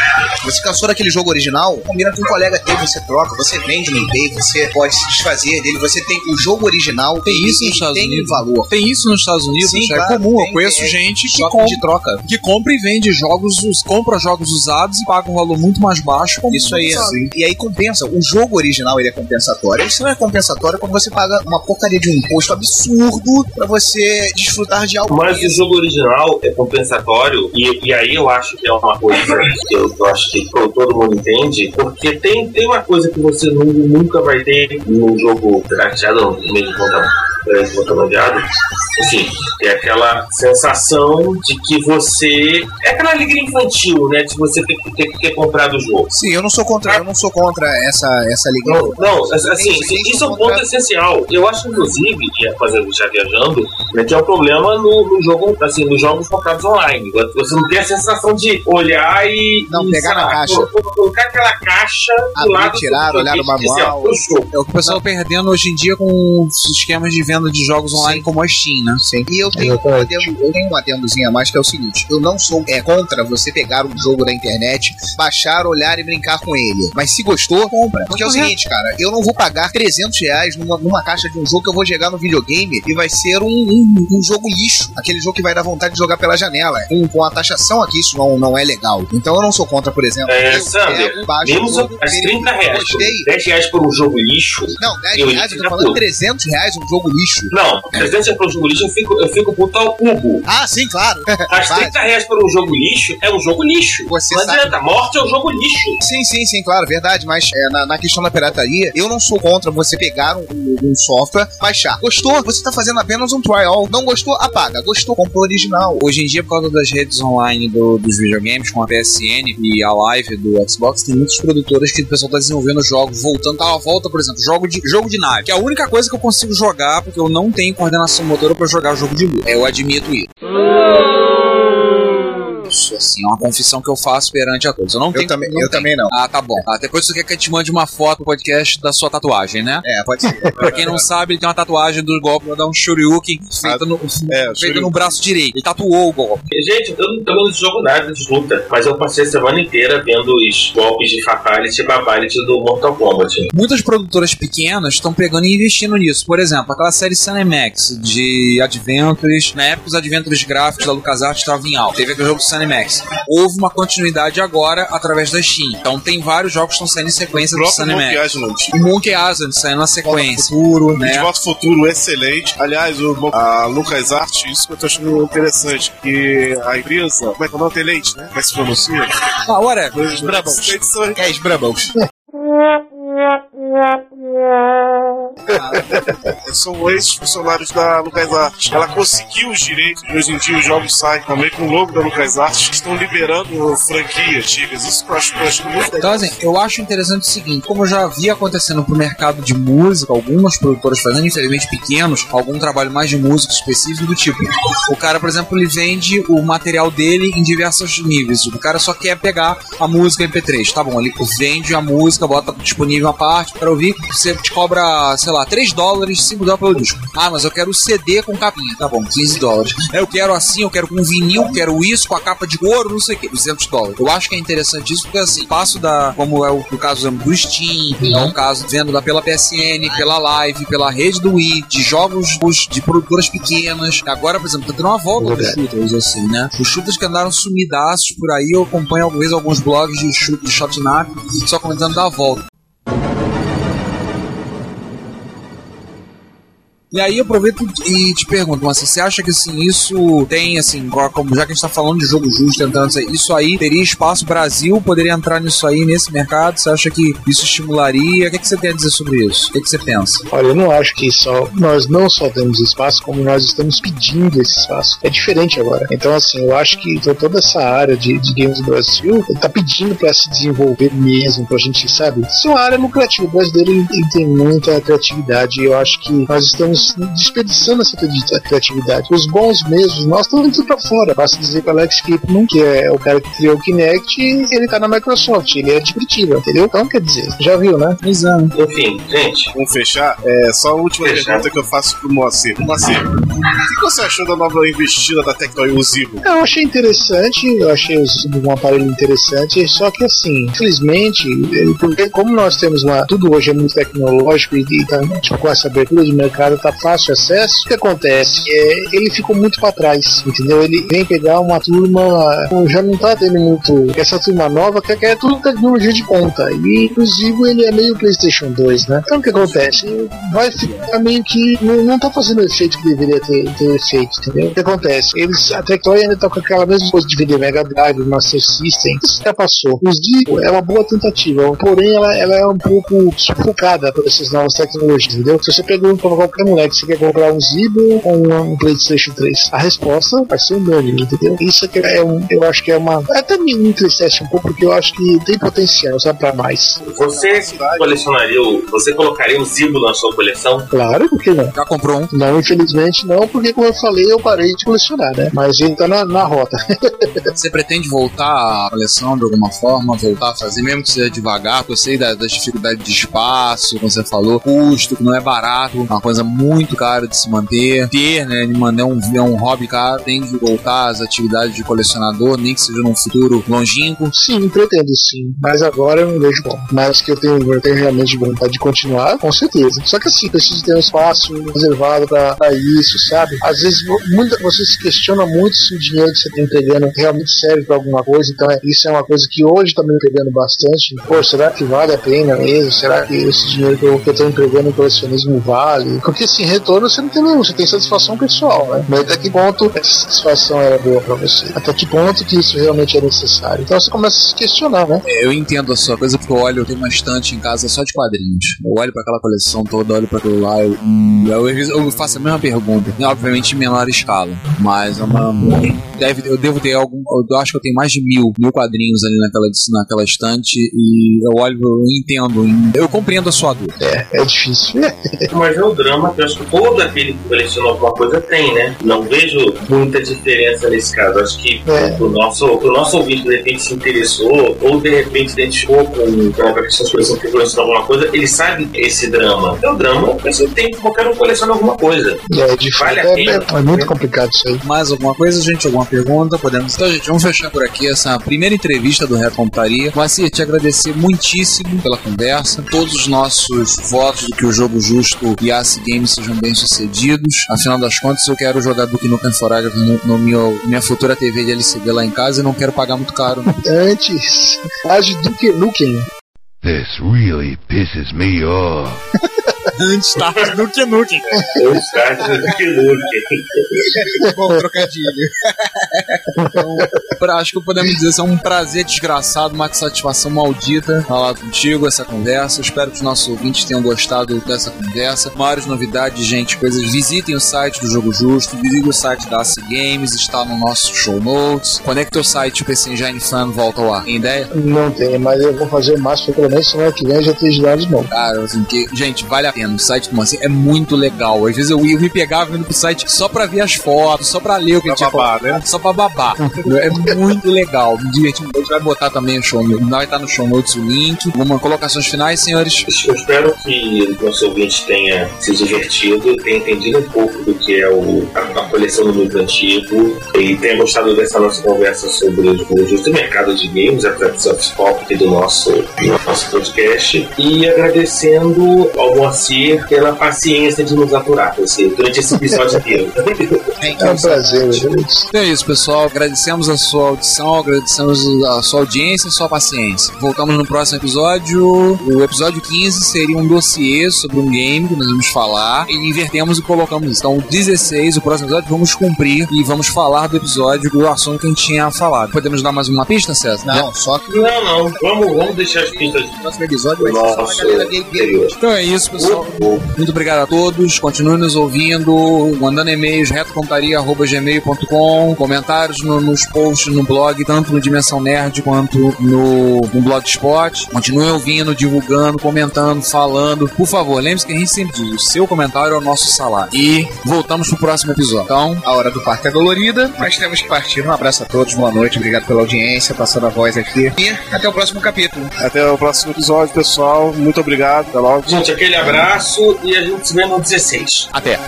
Você cansou daquele jogo original, combina com um colega teu, você troca, você vende no eBay, você pode se desfazer dele, você tem o jogo original. Tem isso nos Estados tem Unidos? valor. Tem isso nos Estados Unidos, Sim, é claro, comum. tem, eu conheço é, gente que, troca com- de troca. que compra e vende jogos, us- compra jogos usados e paga um valor muito mais baixo. como Isso aí, usado. e aí compensa. O jogo original ele é compensatório. Isso não é compensatório quando você paga uma porcaria de um imposto absurdo pra você desfrutar de algo. Mas o jogo original é compensatório, e, e aí eu acho que é uma coisa que eu, eu acho que to- todo mundo entende, porque tem, tem uma coisa que você nu- nunca vai ter no jogo crateado, no meio de conta, é, contrabandeado, assim, é aquela sensação de que você. É aquela alegria infantil, né? De você ter, ter, ter comprado o jogo. Sim, eu não sou contra, eu não sou contra essa, essa liga. Não, não, assim, Sim, sim, isso é um ponto essencial. Eu acho, inclusive, e rapaziada já viajando, né, que é um problema no, no jogo, assim, nos jogos comprados online. Você não tem a sensação de olhar e. Não, e, pegar na lá, caixa. colo- colocar aquela caixa do lado do tirar, videogame olhar e dizer, manual. o. É o que o pessoal tá perdendo hoje em dia com os esquemas de venda de jogos online como a Steam, né? Sim. E eu tenho, um Exatamente. adendo, eu tenho um adendozinho a mais que é o seguinte: eu não sou é, contra você pegar um jogo da internet, baixar, olhar e brincar com ele. Mas se gostou, compra. Porque é o seguinte, cara, eu não vou pagar 300 reais numa, numa caixa de um jogo que eu vou jogar no videogame e vai ser um, um, um jogo lixo. Aquele jogo que vai dar vontade de jogar pela janela. Com, com a taxação aqui, isso não, não é legal. Então eu não sou contra, por exemplo. É, eu Sander, Mesmo jogo, as 30 reais, por, Gostei. 10 reais por um jogo lixo. Não, 10 Eu reais, eu tô falando tudo. 300 reais um jogo lixo. Não, 300 reais por um jogo lixo, eu fico, eu fico puto ao cubo. Ah, sim, claro. Mas Vai. 30 reais por um jogo lixo é um jogo lixo. Você não sabe- adianta, morte é um jogo lixo. Sim, sim, sim, claro, verdade. Mas é, na, na questão da pirataria, eu não sou contra você pegar um, um software, baixar. Gostou? Você tá fazendo apenas um trial. Não gostou? Apaga. Gostou? Compra o original. Hoje em dia, por causa das redes online do- dos videogames, com a PSN e a Live do Xbox, tem muitas produtoras que o pessoal tá desenvolvendo jogos, voltando, tá à volta, por exemplo, jogo de, jogo de nave, que é a única coisa que eu consigo jogar, porque eu não tenho coordenação motora pra jogar jogo de luta. Eu admito isso. Assim, é uma confissão que eu faço perante a todos. Eu não Eu tenho. também, não eu tenho. também não. Ah, tá bom. Ah, depois você quer que eu te mande uma foto do podcast da sua tatuagem, né? É, pode ser. Pra quem não sabe, ele tem uma tatuagem do golpe pra dar um shoryuken feita no, É, feita Shoryuken. no braço direito. Ele tatuou o golpe. Gente, eu não, não jogo nada de luta, mas eu passei a semana inteira vendo os golpes de Fatality e Babality do Mortal Kombat. Muitas produtoras pequenas estão pegando e investindo nisso. Por exemplo, aquela série Cinemax de Adventures. Na época, os Adventures gráficos da LucasArts estavam em alta. Teve aquele jogo Cinemax. Houve uma continuidade agora através da Steam. Então, tem vários jogos que estão saindo em sequência do Cinemax. Monkey Island. O Monkey Island saindo na sequência. Futuro, De né? volta ao futuro, excelente. Aliás, o, a Lucas Art, isso que eu tô achando interessante, que a empresa, como é que é o nome? Telente, né? Como é que se pronuncia? Ah, whatever. Os É, os Brabos. são ex-funcionários da LucasArts. Ela conseguiu os direitos e hoje em dia os jogos saem também com o logo da LucasArts. Estão liberando franquias antigas. Isso que eu acho, que eu acho muito. Então, assim, eu acho interessante o seguinte: como eu já vi acontecendo pro mercado de música, algumas produtoras fazendo, infelizmente pequenos, algum trabalho mais de música específico do tipo. O cara, por exemplo, ele vende o material dele em diversos níveis. O cara só quer pegar a música MP3. Tá bom, ele vende a música, bota disponível uma parte para ouvir. Você te cobra, sei lá, 3 dólares, 5 dólares pelo disco. Ah, mas eu quero o CD com capinha. Tá bom, 15 dólares. Eu quero assim, eu quero com vinil, quero isso, com a capa de couro, não sei o que, 200 dólares. Eu acho que é interessante isso porque, assim, passo da. Como é o, o caso do Steam, é um caso vendo da, pela PSN, pela Live, pela rede do Wii, de jogos os- de produtoras pequenas. Agora, por exemplo, tá tendo uma volta dos shooters, assim, né? Os shooters que andaram sumidaços por aí, eu acompanho talvez alguns blogs de shoot de shotnap só comentando da volta. E aí eu aproveito e te pergunto, mas você acha que assim, isso tem assim, como já que a gente tá falando de jogo justo, tentando isso aí, teria espaço Brasil, poderia entrar nisso aí, nesse mercado? Você acha que isso estimularia? O que, é que você tem a dizer sobre isso? O que, é que você pensa? Olha, eu não acho que só nós não só temos espaço, como nós estamos pedindo esse espaço. É diferente agora. Então, assim, eu acho que to- toda essa área de, de games do Brasil está pedindo para se desenvolver mesmo, pra gente, sabe? Isso é uma área lucrativa. O brasileiro ele, ele tem muita criatividade e eu acho que nós estamos desperdiçando essa cri- criatividade. Os bons mesmos, nós estamos indo pra fora. Basta dizer para Alex Kipman, que é o cara que criou o Kinect, ele tá na Microsoft, ele é de Curitiba, entendeu? Então, quer dizer, já viu, né? Exato. Enfim, gente, Vamos fechar? É, só a última Fechar. pergunta que eu faço pro Moacir. Moacir, o que você achou da nova investida da Tectoy Usivo? Eu achei interessante, eu achei um aparelho interessante, só que assim, infelizmente, ele- porque como nós temos uma. Tudo hoje é muito tecnológico e, e tá, tipo, com essa abertura de mercado tá fácil acesso, o que acontece? É, ele ficou muito para trás, entendeu? Ele vem pegar uma turma, já não tá tendo muito. Essa turma nova que quer tudo tecnologia de ponta. E inclusive ele é meio PlayStation 2, né? Então o que acontece? Vai ficar meio que. Não, não tá fazendo o efeito que deveria ter, ter feito, entendeu? O que acontece? Eles, a Tectoy ainda tá com aquela mesma coisa de vender Mega Drive, Master System. Isso já passou. Os Digo é uma boa tentativa, porém ela, ela é um pouco sufocada por essas novas tecnologias, entendeu? Se você pega um, qualquer um moleque, você quer comprar um Zibo ou um, um PlayStation 3? A resposta vai ser unânime, entendeu? Isso aqui é um, eu acho que é uma. Até me entristece um pouco, porque eu acho que tem potencial, sabe, pra mais. Você colecionaria o. Você colocaria o Zibo na sua coleção? Claro, por que não? Já comprou um? Não, infelizmente não, porque como eu falei, eu parei de colecionar, né? Mas ele tá na, na rota. Você pretende voltar à coleção de alguma forma? Voltar a fazer, mesmo que seja devagar? porque Eu sei da- das dificuldades de espaço, como você falou, custo, que não é barato, uma coisa muito cara de se manter. Ter, né, de manter um, é um hobby caro, tem de voltar às atividades de colecionador, nem que seja num futuro longínquo. Sim, pretendo sim. Mas agora eu não vejo como. Mas que eu tenho, eu tenho realmente vontade de continuar, com certeza. Só que assim, preciso ter um espaço reservado pra, pra isso, sabe? Às vezes muita, você se questiona muito se o dinheiro que você tá entregando realmente serve pra alguma coisa. Então é, isso é uma coisa que hoje tá me pegando bastante. Pô, será que vale a pena mesmo? Será que esse dinheiro que eu, que eu tô empregando em colecionismo vale? Porque assim, retorno você não tem nenhum, você tem satisfação pessoal, né? Mas até que ponto essa satisfação era boa pra você? Até que ponto que isso realmente é necessário? Então você começa a se questionar, né? Eu entendo a sua coisa porque eu olho, eu tenho uma estante em casa só de quadrinhos. Eu olho pra aquela coleção toda, olho pra aquilo lá, eu, hum, eu, eu faço a mesma pergunta. Obviamente em menor escala, mas é uma, deve, eu devo ter algum. Eu acho que eu tenho mais de mil, mil quadrinhos ali naquela, naquela estante e eu olho, eu entendo, eu compreendo a sua dor. É, é difícil. Mas é o drama que acho que todo aquele que coleciona alguma coisa tem, né? Não vejo muita diferença nesse caso. Acho que É. o nosso, o nosso ouvinte de repente se interessou, ou de repente identificou com, com a questão de coleção que coleciona alguma coisa, ele sabe esse drama. É o drama, a pessoa tem que qualquer um coleciona alguma coisa. É difícil. Vale a é, pena. é- é muito complicado isso aí. Mais alguma coisa, gente? Alguma pergunta? Podemos. Então, gente, vamos fechar por aqui essa primeira entrevista do Reto Computaria. Moacir, te agradecer muitíssimo pela conversa. Todos os nossos votos de que o jogo justo e a Games sejam bem sucedidos. Afinal das contas, eu quero jogar Duke Nukem Forever no, no meu, minha futura TV de LCD lá em casa e não quero pagar muito caro. não. Antes, age do que Nukem. This really pisses me off. Antes tarde do que Nukem. Eu estágio do que Luke. Bom, trocadilho. então, pra- acho que podemos dizer que é um prazer desgraçado, uma satisfação maldita falar contigo, essa conversa. Espero que os nossos ouvintes tenham gostado dessa conversa. Maiores novidades, gente, coisas. Visitem o site do Jogo Justo, visitem o site da AC Games, está no nosso show notes. Conecta o site o PC Engine Fan volta ao ar. Tem ideia? Não tem, mas eu vou fazer o máximo pra pelo menos semana que vem já ter girado de novo. Cara, assim, que, gente, vale a pena. O site do Mancinho é muito legal. Às vezes eu, ia- eu me pegava indo pro site só pra ver as fotos, só pra ler o que Pra tinha babar, né? Só pra babar. é muito legal. Me diverti muito. A gente vai botar também o show. Vai estar no show notes o link. Uma colocações finais, senhores. Eu espero que o nosso ouvinte tenha se divertido, tenha entendido um pouco do que é o, a, a coleção do livro antigo e tenha gostado dessa nossa conversa sobre os o do mercado de games, do soft pop aqui do nosso, do nosso podcast. E agradecendo ao Moacir pela paciência de nos aturar esse- durante esse episódio inteiro. É um prazer, gente. Então é isso, pessoal. Agradecemos a sua audição, agradecemos a sua audiência e a sua paciência. Voltamos no próximo episódio. O episódio 15 seria um dossiê sobre um game que nós vamos falar e invertemos e colocamos isso. Então, o 16, o próximo episódio, vamos cumprir e vamos falar do episódio do assunto que a gente tinha falado. Podemos dar mais uma pista, César? Não, só que Não, não, vamos, vamos deixar as pistas o próximo episódio vai ser só nosso a galera. Então é isso, pessoal. Muito obrigado a todos. Continue nos ouvindo, mandando e-mails retocomputaria.gmail.com, comentários no- nos posts no blog, tanto no Dimensão Nerd quanto no, no Blogspot. Continue ouvindo, divulgando, comentando, falando. Por favor, lembre-se que a gente sempre diz: o seu comentário é o nosso salário. E voltamos pro próximo episódio. Então, A hora do parto é dolorida, mas temos que partir. Um abraço a todos, boa noite, obrigado pela audiência, passando a voz aqui. E até o próximo capítulo. Até o próximo episódio, pessoal. Muito obrigado. Até logo. Gente, aquele abraço e a gente se vê no 16. até.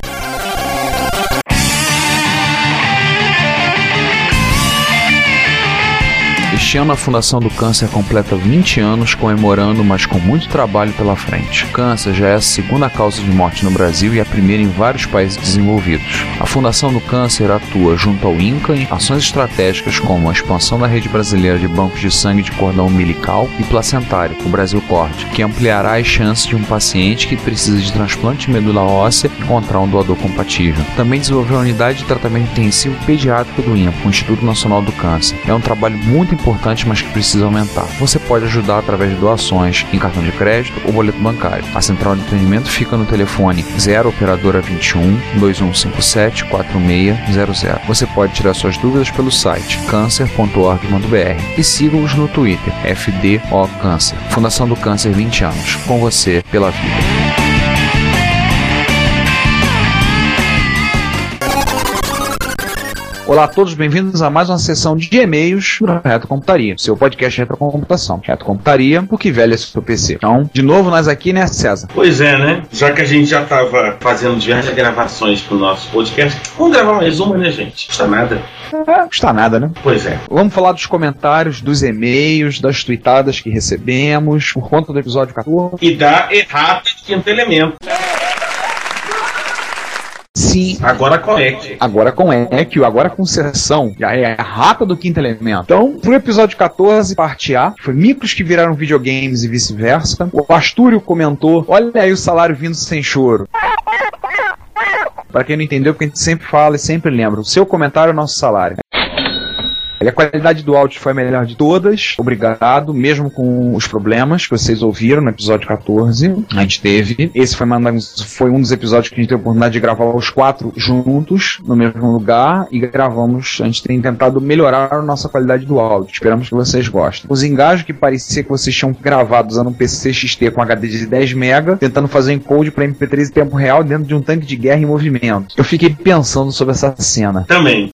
Este ano a Fundação do Câncer completa 20 anos comemorando, mas com muito trabalho pela frente. O câncer já é a segunda causa de morte no Brasil e a primeira em vários países desenvolvidos. A Fundação do Câncer atua junto ao INCA em ações estratégicas como a expansão da rede brasileira de bancos de sangue de cordão umbilical e placentário, o Brasil Corte, que ampliará as chances de um paciente que precisa de transplante de medula óssea encontrar um doador compatível. Também desenvolveu a unidade de tratamento intensivo pediátrico do INCA, o Instituto Nacional do Câncer. É um trabalho muito importante importante, mas que precisa aumentar. Você pode ajudar através de doações em cartão de crédito ou boleto bancário. A central de atendimento fica no telefone 0 operadora 21 2157 4600. Você pode tirar suas dúvidas pelo site cancer.org.br e siga-os no Twitter FDO Câncer. Fundação do Câncer 20 anos. Com você pela vida. Olá a todos, bem-vindos a mais uma sessão de e-mails do Reto Computaria, seu podcast Retrocomputação. Reto Computaria, porque velho é seu PC. Então, de novo nós aqui, né, César? Pois é, né? Já que a gente já tava fazendo diversas gravações pro nosso podcast, vamos gravar mais uma, né, gente? Custa nada. É, custa nada, né? Pois é. Vamos falar dos comentários, dos e-mails, das tweetadas que recebemos por conta do episódio 14. E da errata de quinto elemento. Sim, Agora conecte. agora com Equio, agora com sessão, já é a rata do quinto elemento. Então, pro episódio 14, parte A, foi micros que viraram videogames e vice-versa. O Astúrio comentou: olha aí o salário vindo sem choro. Pra quem não entendeu, porque a gente sempre fala e sempre lembra: o seu comentário é o nosso salário. E a qualidade do áudio foi a melhor de todas. Obrigado, mesmo com os problemas que vocês ouviram no episódio 14. A gente teve. Esse foi, foi um dos episódios que a gente teve a oportunidade de gravar os quatro juntos, no mesmo lugar, e gravamos. A gente tem tentado melhorar a nossa qualidade do áudio. Esperamos que vocês gostem. Os engajos que parecia que vocês tinham gravado usando um PC XT com HD de 10 MB, tentando fazer encode para MP3 em tempo real dentro de um tanque de guerra em movimento. Eu fiquei pensando sobre essa cena Também.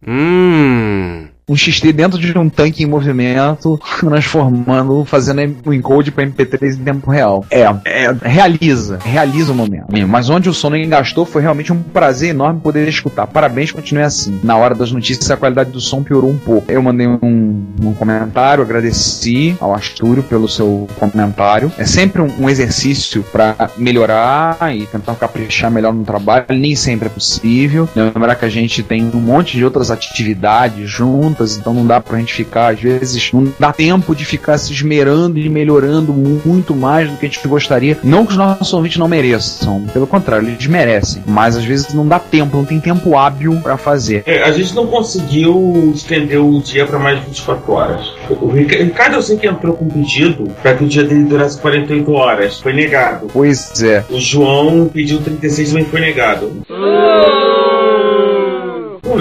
Um XT dentro de um tanque em movimento, transformando, fazendo o encode para MP3 em tempo real. É, é, realiza, realiza o momento. Mas onde o som não engastou foi realmente um prazer enorme poder escutar. Parabéns, continue assim. Na hora das notícias a qualidade do som piorou um pouco. Eu mandei um, um comentário, agradeci ao Astúrio pelo seu comentário. É sempre um, um exercício para melhorar e tentar caprichar melhor no trabalho. Nem sempre é possível. Lembrar que a gente tem um monte de outras atividades juntas, então não dá pra gente ficar, às vezes, não dá tempo de ficar se esmerando e melhorando muito mais do que a gente gostaria. Não que os nossos ouvintes não mereçam, pelo contrário, eles merecem, mas às vezes não dá tempo, não tem tempo hábil pra fazer. É, a gente não conseguiu estender o dia para mais de 24 horas. O Rica- Ricardo, eu sei que entrou com um pedido para que o dia dele durasse 48 horas. Foi negado. Pois é. O João pediu 36 também foi negado.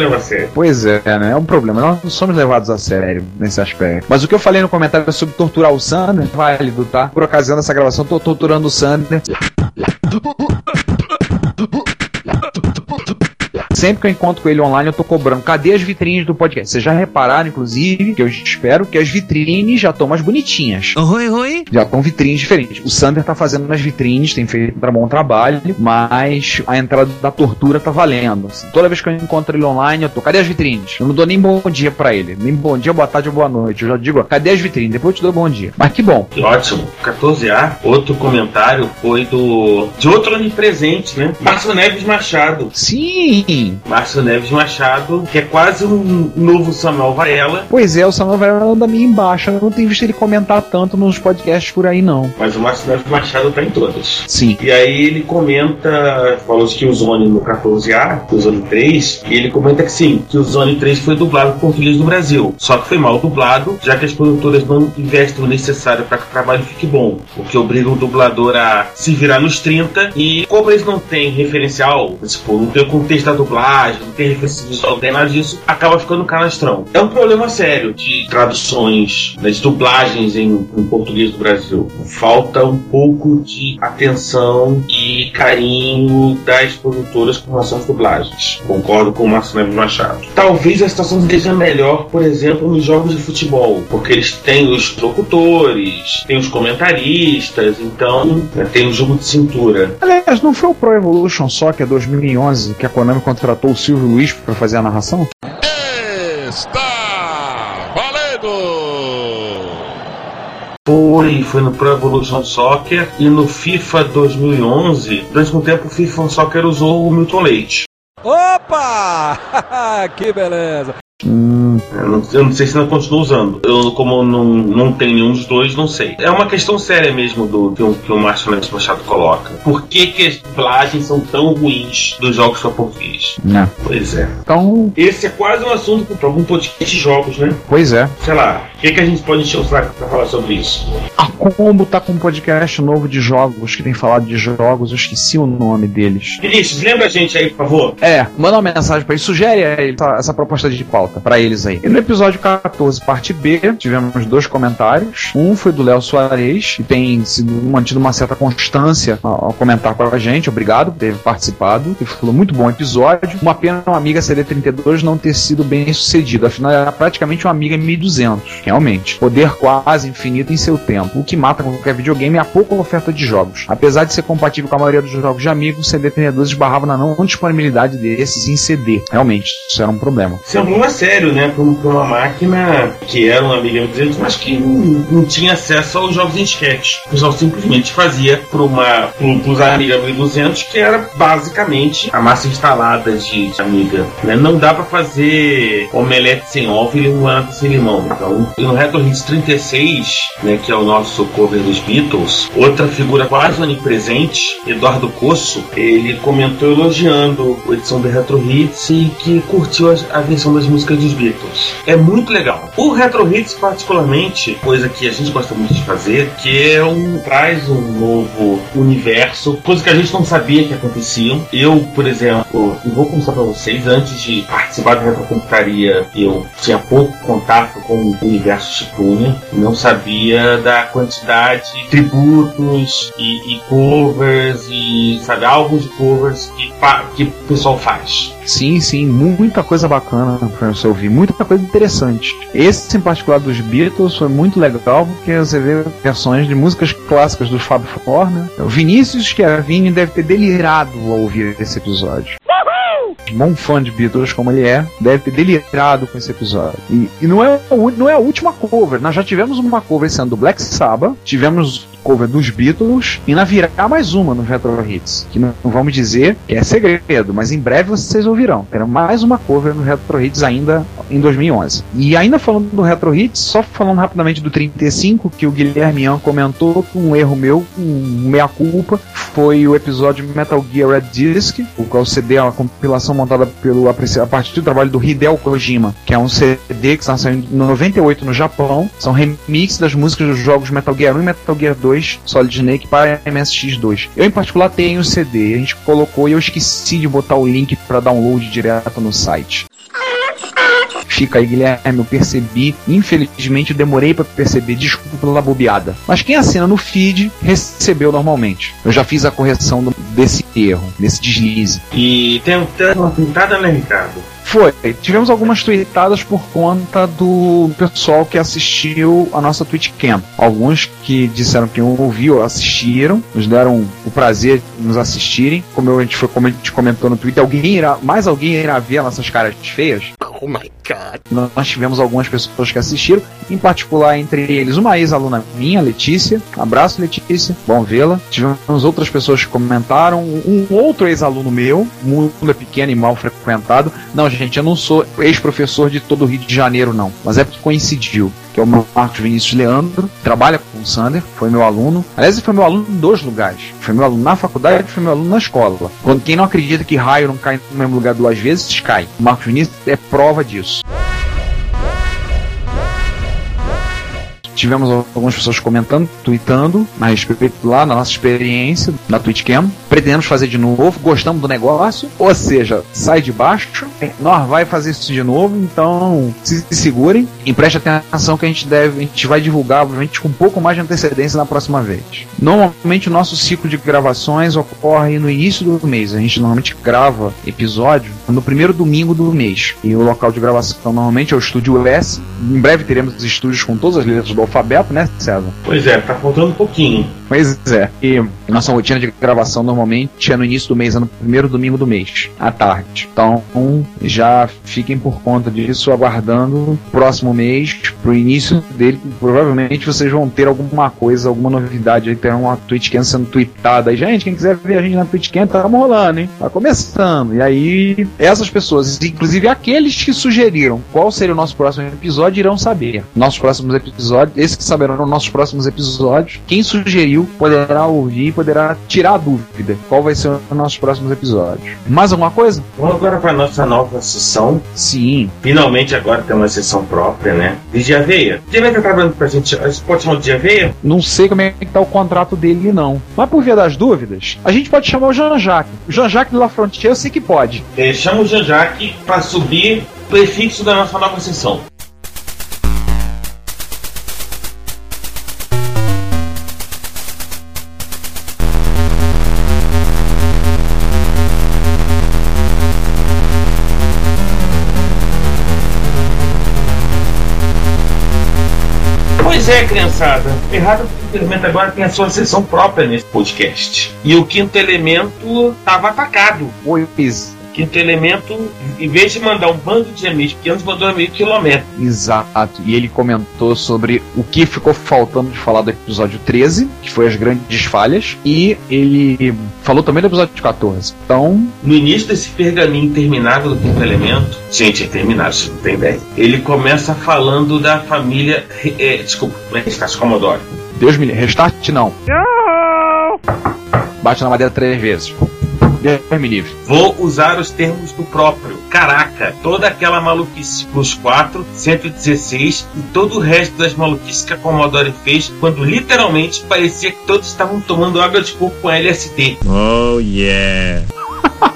Problema sério. Pois é, né? É um problema. Nós não somos levados a sério nesse aspecto. Mas o que eu falei no comentário sobre torturar o Sander, válido, tá? Por ocasião dessa gravação, tô torturando o Sander. Sempre que eu encontro com ele online, eu tô cobrando. Cadê as vitrines do podcast? Vocês já repararam, inclusive, que eu espero que as vitrines já estão mais bonitinhas. Oi, oi. Já estão vitrines diferentes. O Sander tá fazendo nas vitrines, tem feito um bom trabalho, mas a entrada da tortura tá valendo. Assim, toda vez que eu encontro ele online, eu tô, cadê as vitrines? Eu não dou nem bom dia pra ele. Nem bom dia, boa tarde ou boa noite. Eu já digo, ó, cadê as vitrines? Depois eu te dou bom dia. Mas que bom. Ótimo. 14A. Outro comentário foi do. de outro onipresente, né? Márcio Neves Machado. Sim! Márcio Neves Machado, que é quase um novo Samuel Varela. Pois é, o Samuel vai anda meio embaixo. Eu não tenho visto ele comentar tanto nos podcasts por aí, não. Mas o Márcio Neves Machado tá em todas. Sim. E aí ele comenta, falou que o Zone no 14A, o Zone 3, e ele comenta que sim, que o Zone 3 foi dublado por Filhos do Brasil. Só que foi mal dublado, já que as produtoras não investem o necessário para que o trabalho fique bom. O que obriga o dublador a se virar nos 30 e como eles não têm referencial, tipo, não tem o contexto da dublagem, não tem visual, não tem nada disso, acaba ficando canastrão. É um problema sério de traduções, né, de dublagens em, em português do Brasil. Falta um pouco de atenção e carinho das produtoras com relação às dublagens. Concordo com o Neves Machado. Talvez a situação seja melhor, por exemplo, nos jogos de futebol, porque eles têm os locutores, têm os comentaristas, então né, tem o jogo de cintura. Aliás, não foi o Pro Evolution Soccer 2011 que a Konami contratou o Silvio Luiz pra fazer a narração? Está valendo! Foi, foi no Pro Evolution Soccer e no FIFA 2011. Durante um tempo, o FIFA Soccer usou o Milton Leite. Opa! que beleza. Hum. Eu não, eu não sei se não continua usando. Eu, como não, não tem nenhum dos dois, não sei. É uma questão séria mesmo do que o, que o Márcio Neves Machado coloca. Por que, que as dublagens são tão ruins dos jogos para português? Né? Pois é. Então, Esse é quase um assunto para algum podcast de jogos, né? pois é. Sei lá, o que, que a gente pode encher o saco pra falar sobre isso? A Combo tá com um podcast novo de jogos, que tem falado de jogos, eu esqueci o nome deles. Vinícius, lembra a gente aí, por favor? É, manda uma mensagem pra eles, sugere a eles essa, essa proposta de pauta pra eles aí. E no episódio 14, parte B, tivemos dois comentários. Um foi do Léo Soares, que tem sido mantido uma certa constância ao, comentar com a gente. Obrigado por ter participado. Ele falou muito bom episódio. Uma pena uma amiga CD32 não ter sido bem sucedido. Afinal, era praticamente uma amiga 1200. Realmente. Poder quase infinito em seu tempo. O que mata qualquer videogame é a pouca oferta de jogos. Apesar de ser compatível com a maioria dos jogos de amigos, o CD32 esbarrava na não disponibilidade desses em CD. Realmente, isso era um problema. É um problema sério, né? Pra uma máquina que era uma Amiga 1200, mas que não, não tinha acesso aos jogos em disquete. O pessoal simplesmente fazia para uma pro, pros Amiga 1200, que era basicamente a massa instalada de, de Amiga. Né? Não dá pra fazer omelete sem ovo e limonada sem limão. Então, no Retro Hits 36, né, que é o nosso cover dos Beatles, outra figura quase onipresente, Eduardo Cosso, ele comentou elogiando a edição do Retro Hits e que curtiu a, a versão das músicas dos Beatles. É muito legal. O Retro Hits, particularmente, coisa que a gente gosta muito de fazer, que é um traz um novo universo, coisa que a gente não sabia que aconteciam. Eu, por exemplo, eu vou começar para vocês, antes de participar da retrocomputaria, eu tinha pouco contato com o universo Chipunha, não sabia da quantidade de tributos e, e covers e, sabe, álbuns de covers que, que o pessoal faz. Sim, sim, muita coisa bacana você ouvir, muita coisa interessante. Esse em particular dos Beatles foi muito legal porque você vê versões de músicas clássicas do Fab Four, né? O Vinícius Schiavini deve ter delirado ao ouvir esse episódio. Bom fã de Beatles como ele é, deve ter delirado com esse episódio. E, e não, é, não é a última cover. Nós já tivemos uma cover sendo do Black Sabbath, tivemos cover dos Beatles e na virá mais uma no Retro Hits. Que não, vamos dizer que é segredo, mas em breve vocês ouvirão. Terá mais uma cover no Retro Hits ainda em 2011. E ainda falando do Retro Hits, só falando rapidamente do 35, que o Guilherme Ian comentou que um erro meu, um meia-culpa, foi o episódio Metal Gear Red Disc, o qual CD é uma compilação montada pelo, a partir do trabalho do Hideo Kojima, que é um CD que está saindo em 98 no Japão. São remixes das músicas dos jogos Metal Gear 1 e Metal Gear 2 Solid Snake para MSX2. Eu, em particular, tenho o CD, a gente colocou e eu esqueci de botar o link para download direto no site. Fica aí, Guilherme, eu percebi. Infelizmente, eu demorei para perceber. Desculpa pela bobeada. Mas quem assina no feed recebeu normalmente. Eu já fiz a correção desse erro, desse deslize. E tem tem uma pintada, né, Ricardo? Foi. Tivemos algumas tweetadas por conta do pessoal que assistiu a nossa Twitch Cam. Alguns que disseram que ouviu, assistiram, nos deram o prazer de nos assistirem. Como a gente, foi, como a gente comentou no Twitter, alguém irá, mais alguém irá ver nossas caras feias. Oh my god. Nós tivemos algumas pessoas que assistiram, em particular entre eles uma ex-aluna minha, Letícia. Abraço, Letícia, bom vê-la. Tivemos outras pessoas que comentaram, um outro ex-aluno meu, mundo é pequeno e mal frequentado. Não, gente, eu não sou ex-professor de todo o Rio de Janeiro, não, mas é porque coincidiu. Que é o Marcos Vinícius Leandro, trabalha com o Sander, foi meu aluno. Aliás, ele foi meu aluno em dois lugares. Foi meu aluno na faculdade e foi meu aluno na escola. Quando quem não acredita que raio não cai no mesmo lugar duas vezes, cai. O Marcos Vinícius é prova disso. Tivemos algumas pessoas comentando, tweetando a respeito lá na nossa experiência na TwitchCam. Pretendemos fazer de novo, gostamos do negócio, ou seja, sai de baixo, nós vai fazer isso de novo, então se segurem e preste atenção que a gente deve, a gente vai divulgar, obviamente, com um pouco mais de antecedência na próxima vez. Normalmente o nosso ciclo de gravações ocorre no início do mês. A gente normalmente grava episódio no primeiro domingo do mês. E o local de gravação normalmente é o Estúdio S. Em breve teremos estúdios com todas as letras do alfabeto, né, César? Pois é, tá faltando um pouquinho. Pois é. E Nossa rotina de gravação normalmente é no início do mês, é no primeiro domingo do mês, à tarde. Então, já fiquem por conta disso, aguardando o próximo mês, pro início dele. Provavelmente vocês vão ter alguma coisa, alguma novidade tem uma TwitchCam sendo tweetada. Gente, quem quiser ver a gente na TwitchCam, tá rolando, hein? Tá começando. E aí, essas pessoas, inclusive aqueles que sugeriram qual seria o nosso próximo episódio, irão saber. Nossos próximos episódios, esses que saberão nossos próximos episódios, quem sugeriu poderá ouvir poderá tirar a dúvida qual vai ser o nossos próximos episódios. Mais alguma coisa? Vamos agora para nossa nova sessão. Sim. Finalmente agora tem uma sessão própria, né? De Aveia. De Aveia tá trabalhando pra gente. A gente pode chamar de Aveia? Não sei como é que tá o contrato dele, não. Mas por via das dúvidas, a gente pode chamar o Jean-Jacques. O Jean-Jacques de La Frontier eu sei que pode. É, chama o Jean-Jacques para subir o prefixo da nossa nova sessão. É, criançada. Errado Elemento agora tem a sua sessão própria nesse podcast. E o quinto elemento estava atacado. Pois. Quinto elemento, em vez de mandar um bando de amigos pequenos, mandou um amigo quilômetro. Exato. E ele comentou sobre o que ficou faltando de falar do episódio 13, que foi as grandes falhas, e ele falou também do episódio 14. Então, No início desse pergaminho interminável do quinto elemento, gente, é terminado, você não tem ideia. Ele começa falando da família. É, desculpa, como é que está? Commodore. Deus me livre. Restart não. Bate na madeira três vezes. Deus me livre. Vou usar os termos do próprio. Caraca, toda aquela maluquice plus 4, 116 e todo o resto das maluquices que a Commodore fez quando literalmente parecia que todos estavam tomando água de coco com LSD. Oh yeah.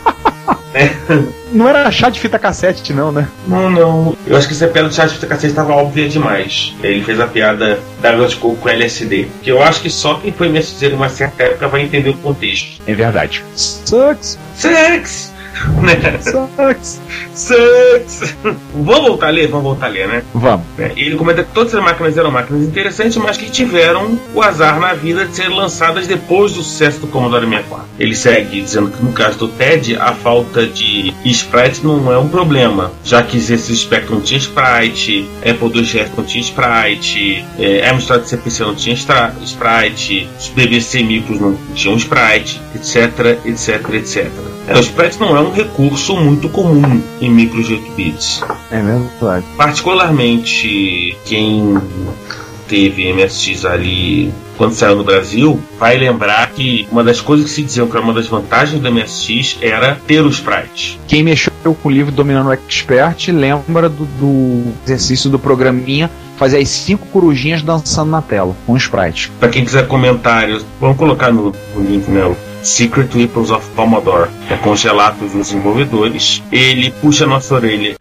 Não era chá de fita cassete, não, né? Não, não. Eu acho que essa piada do chat de fita cassete estava óbvia demais. Ele fez a piada da água de coco com LSD. Que eu acho que só quem foi mestre em uma certa época vai entender o contexto. É verdade. Sucks. Sex! Né? Sucks. Sucks! Vamos voltar a ler? Vamos voltar a ler, né? Vamos. É, Ele comenta que todas as máquinas eram máquinas interessantes, mas que tiveram o azar na vida de serem lançadas depois do sucesso do Commodore 64. Ele segue dizendo que no caso do TED, a falta de sprite não é um problema, já que esse Spectrum não tinha sprite, Apple IIgs não tinha sprite, é, Amstrad CPC não tinha stra- sprite, os BBC micros não tinham sprite, etc, etc, etc. É, o sprite não é um recurso muito comum em 8 bits. É verdade. Particularmente quem teve MSX ali quando saiu no Brasil, vai lembrar que uma das coisas que se diziam que era uma das vantagens do MSX era ter o sprite. Quem mexeu com o livro Dominando o Expert lembra do, do exercício do programinha fazer as cinco corujinhas dançando na tela, com sprite. Para quem quiser comentários, vamos colocar no, no link, né? Secret Weapons of Commodore, é com os relatos dos desenvolvedores. Ele puxa nossa orelha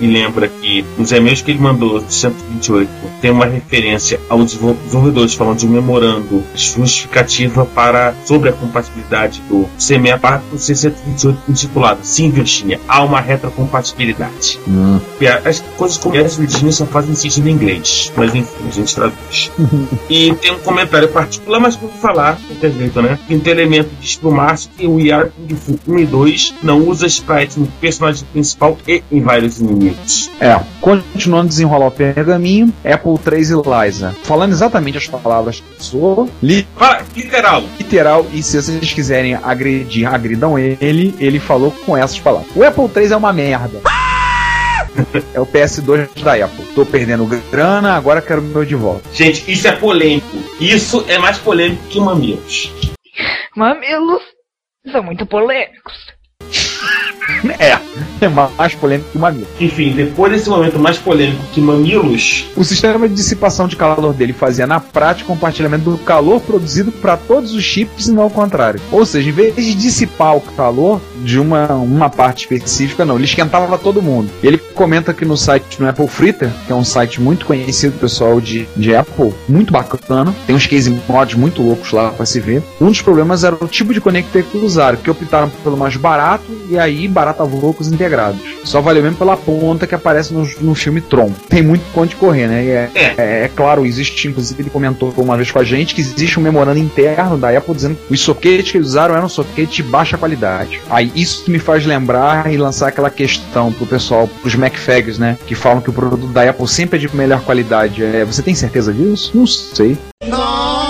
e lembra que nos e-mails que ele mandou de 128 tem uma referência aos desenvol- desenvolvedores falando de um memorando justificativa para sobre a compatibilidade do C64 com o C128 intitulado Sim, Virginia, há uma retrocompatibilidade. E a- As coisas como essa Virginia só fazem sentido em inglês, mas enfim, a gente traduz. E tem um comentário particular, mas vou falar, de qualquer jeito, né? Quinto elemento diz pro Márcio que o IR Kung Fu 1 e 2 não usa sprite no personagem principal e em vários inimigos. É, continuando a desenrolar o pergaminho, Apple 3 e Liza. Falando exatamente as palavras que usou, li- Fala, literal. literal, e se vocês quiserem agredir, agridam ele, ele falou com essas palavras. O Apple 3 é uma merda. É o PS2 da Apple. Tô perdendo grana, agora quero o meu de volta. Gente, isso é polêmico. Isso é mais polêmico que mamilos. Mamilos são muito polêmicos. É, é mais polêmico que uma mina. Enfim, depois desse momento mais polêmico que mamilos, O sistema de dissipação de calor dele fazia na prática o compartilhamento do calor produzido para todos os chips e não ao contrário. Ou seja, em vez de dissipar o calor de uma, uma parte específica, não. Ele esquentava todo mundo. Ele comenta que no site no Apple Fritter, que é um site muito conhecido, pessoal de, de Apple, muito bacana. Tem uns case mods muito loucos lá pra se ver. Um dos problemas era o tipo de conector que usaram, que optaram pelo mais barato e aí barata loucos integrados. Só valeu mesmo pela ponta que aparece no, no filme Tron. Tem muito ponto de correr, né? E é, é. é, claro, existe, inclusive, ele comentou uma vez com a gente que existe um memorando interno da Apple dizendo que os soquetes que eles usaram eram soquetes de baixa qualidade. Aí isso me faz lembrar e lançar aquela questão pro pessoal, pros MacFags, né? Que falam que o produto da Apple sempre é de melhor qualidade. É, você tem certeza disso? Não sei. Não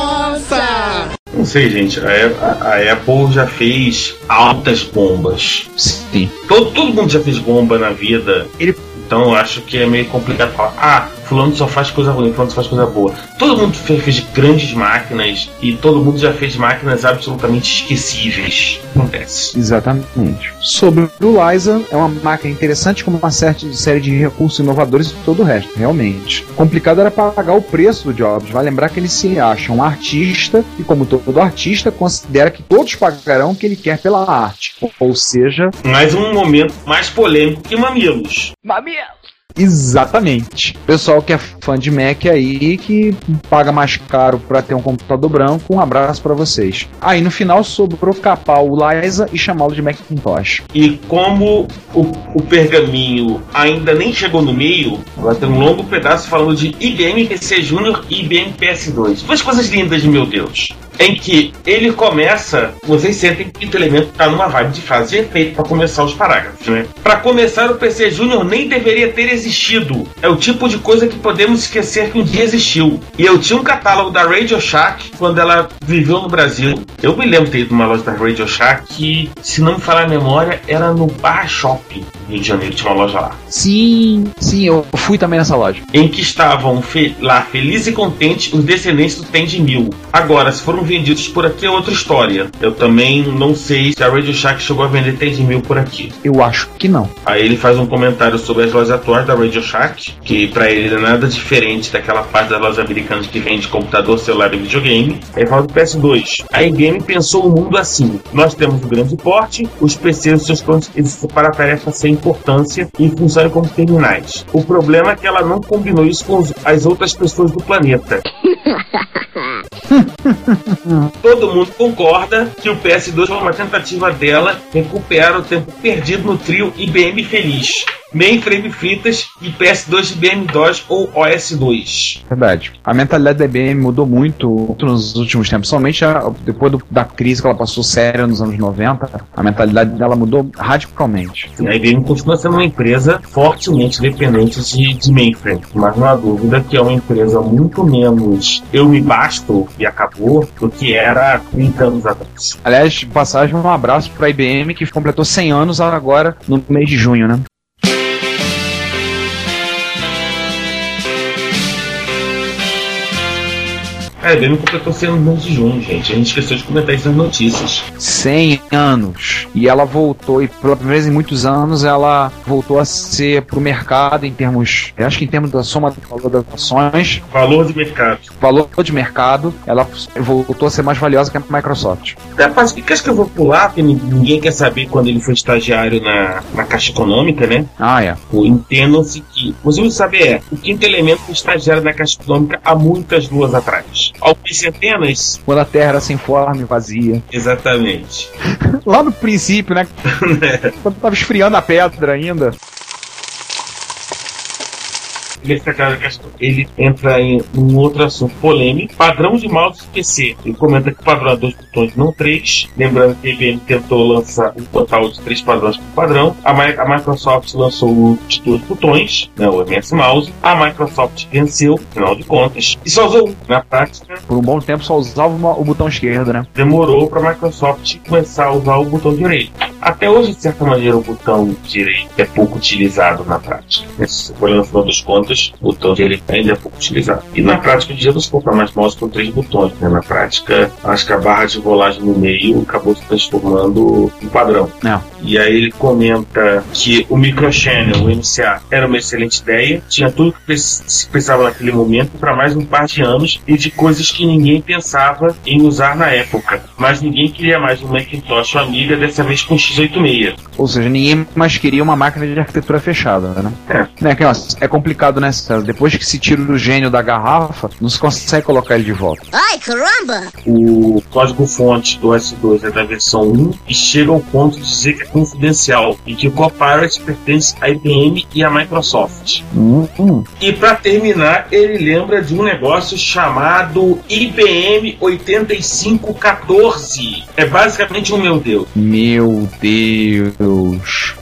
sei, gente. A, a Apple já fez altas bombas. Sim. Todo, todo mundo já fez bomba na vida. Ele Então eu acho que é meio complicado falar, ah, fulano só faz coisa ruim, fulano só faz coisa boa. Todo mundo fez, fez grandes máquinas e todo mundo já fez máquinas absolutamente esquecíveis. Acontece. Exatamente. Sobre o Liza, é uma máquina interessante com uma certa série de recursos inovadores e todo o resto, realmente. O complicado era pagar o preço do Jobs. Vai lembrar que ele se acha um artista e, como todo artista, considera que todos pagarão o que ele quer pela arte. Ou seja, Mais um momento mais polêmico que mamilos. Mamilos! Exatamente. Pessoal que é fã de Mac aí, que paga mais caro pra ter um computador branco, um abraço pra vocês. Aí no final sobrou capar o Liza e chamá-lo de Macintosh. E como o, o pergaminho ainda nem chegou no meio, vai ter um longo pedaço falando de IBM PC Júnior e IBM PS2. Duas coisas lindas, meu Deus. Em que ele começa, vocês sentem que o elemento tá numa vibe de frase de efeito para começar os parágrafos, né? Para começar, o PC Júnior nem deveria ter existido. É o tipo de coisa que podemos esquecer que um dia existiu. E eu tinha um catálogo da Radio Shack quando ela viveu no Brasil. Eu me lembro de ter ido numa loja da Radio Shack que, se não me falar a memória, era no Bar Shopping, no Rio de Janeiro, tinha uma loja lá. Sim, sim, eu fui também nessa loja. Em que estavam fe- lá felizes e contentes os descendentes do Tem de Mil. Agora, se foram vendidos por aqui é outra história. Eu também não sei se a Radio Shack chegou a vender Tem de Mil por aqui. Eu acho que não. Aí ele faz um comentário sobre as lojas atuais da Radio Shack, que pra ele não é nada diferente daquela parte das lojas americanas que vende computador, celular e videogame. Aí fala do PS2. A IBM pensou o mundo assim: nós temos o grande porte, os PCs e seus planos existem para a tarefa sem importância e funcionam como terminais. O problema é que ela não combinou isso com as outras pessoas do planeta. Todo mundo concorda que o PS2 foi uma tentativa dela recuperar o tempo perdido no trio IBM Feliz. Mainframe Fritas e PS2 IBM DOS ou OS2. Verdade. A mentalidade da IBM mudou muito nos últimos tempos, somente a- depois do- da crise que ela passou séria nos anos 90, a mentalidade dela mudou radicalmente. A IBM continua sendo uma empresa fortemente dependente de, de mainframe, mas não há dúvida que é uma empresa muito menos eu me basto e acabou do que era há 30 anos atrás. Aliás, de passagem, um abraço pra IBM que completou 100 anos agora no mês de junho, né? A IBM completou 100 anos de junho, gente. A gente esqueceu de comentar isso nas notícias. 100 anos. E ela voltou, e pela primeira vez em muitos anos, ela voltou a ser pro mercado em termos. Eu acho que em termos da soma do valor das ações, Valor de mercado. valor de mercado, ela voltou a ser mais valiosa que a Microsoft. Rapaz, o que acho que eu vou pular? Porque nin- ninguém quer saber quando ele foi estagiário na, na Caixa Econômica, né? Ah, é. Entendam-se que. Você saber é o quinto elemento foi estagiário na Caixa Econômica há muitas luas atrás. Algumas centenas? Quando a Terra era sem forma e vazia. Exatamente. Lá no princípio, né? Quando tava esfriando a pedra ainda. Caixa Econômica, ele entra em um outro assunto polêmico: padrão de mouse PC. Ele comenta que o padrão é dois botões, não três. Lembrando que a IBM tentou lançar um total de três padrões por padrão. A, a Microsoft lançou o de dois botões, né, o MS Mouse. A Microsoft venceu, afinal de contas, e só usou um. Na prática, Por um bom tempo só usava uma- o botão esquerdo, né? demorou para a Microsoft começar a usar o botão direito. Até hoje, de certa maneira, o botão direito é pouco utilizado na prática. Se for no final das contas, o botão direito ainda é pouco utilizado. E na prática, em dia, você compra mais mouse com três botões. Né? Na prática, acho que a barra de rolagem no meio acabou se transformando em padrão. É. E aí ele comenta que o microchannel, o MCA, era uma excelente ideia, tinha tudo que se precisava naquele momento para mais um par de anos e de coisas que ninguém pensava em usar na época. Mas ninguém queria mais um Macintosh ou Amiga, dessa vez com x86. Ou seja, ninguém mais queria uma máquina de arquitetura fechada, né? É. Né, que, ó, é complicado, né, César? Depois que se tira o gênio da garrafa, não se consegue colocar ele de volta. Ai, caramba! O código-fonte do S2 é da versão 1 e chega ao ponto de dizer que é confidencial e que o Copilot pertence à IBM e à Microsoft. Hum, hum. E para terminar, ele lembra de um negócio chamado IBM 8514. É basicamente um meu Deus. Meu Deus.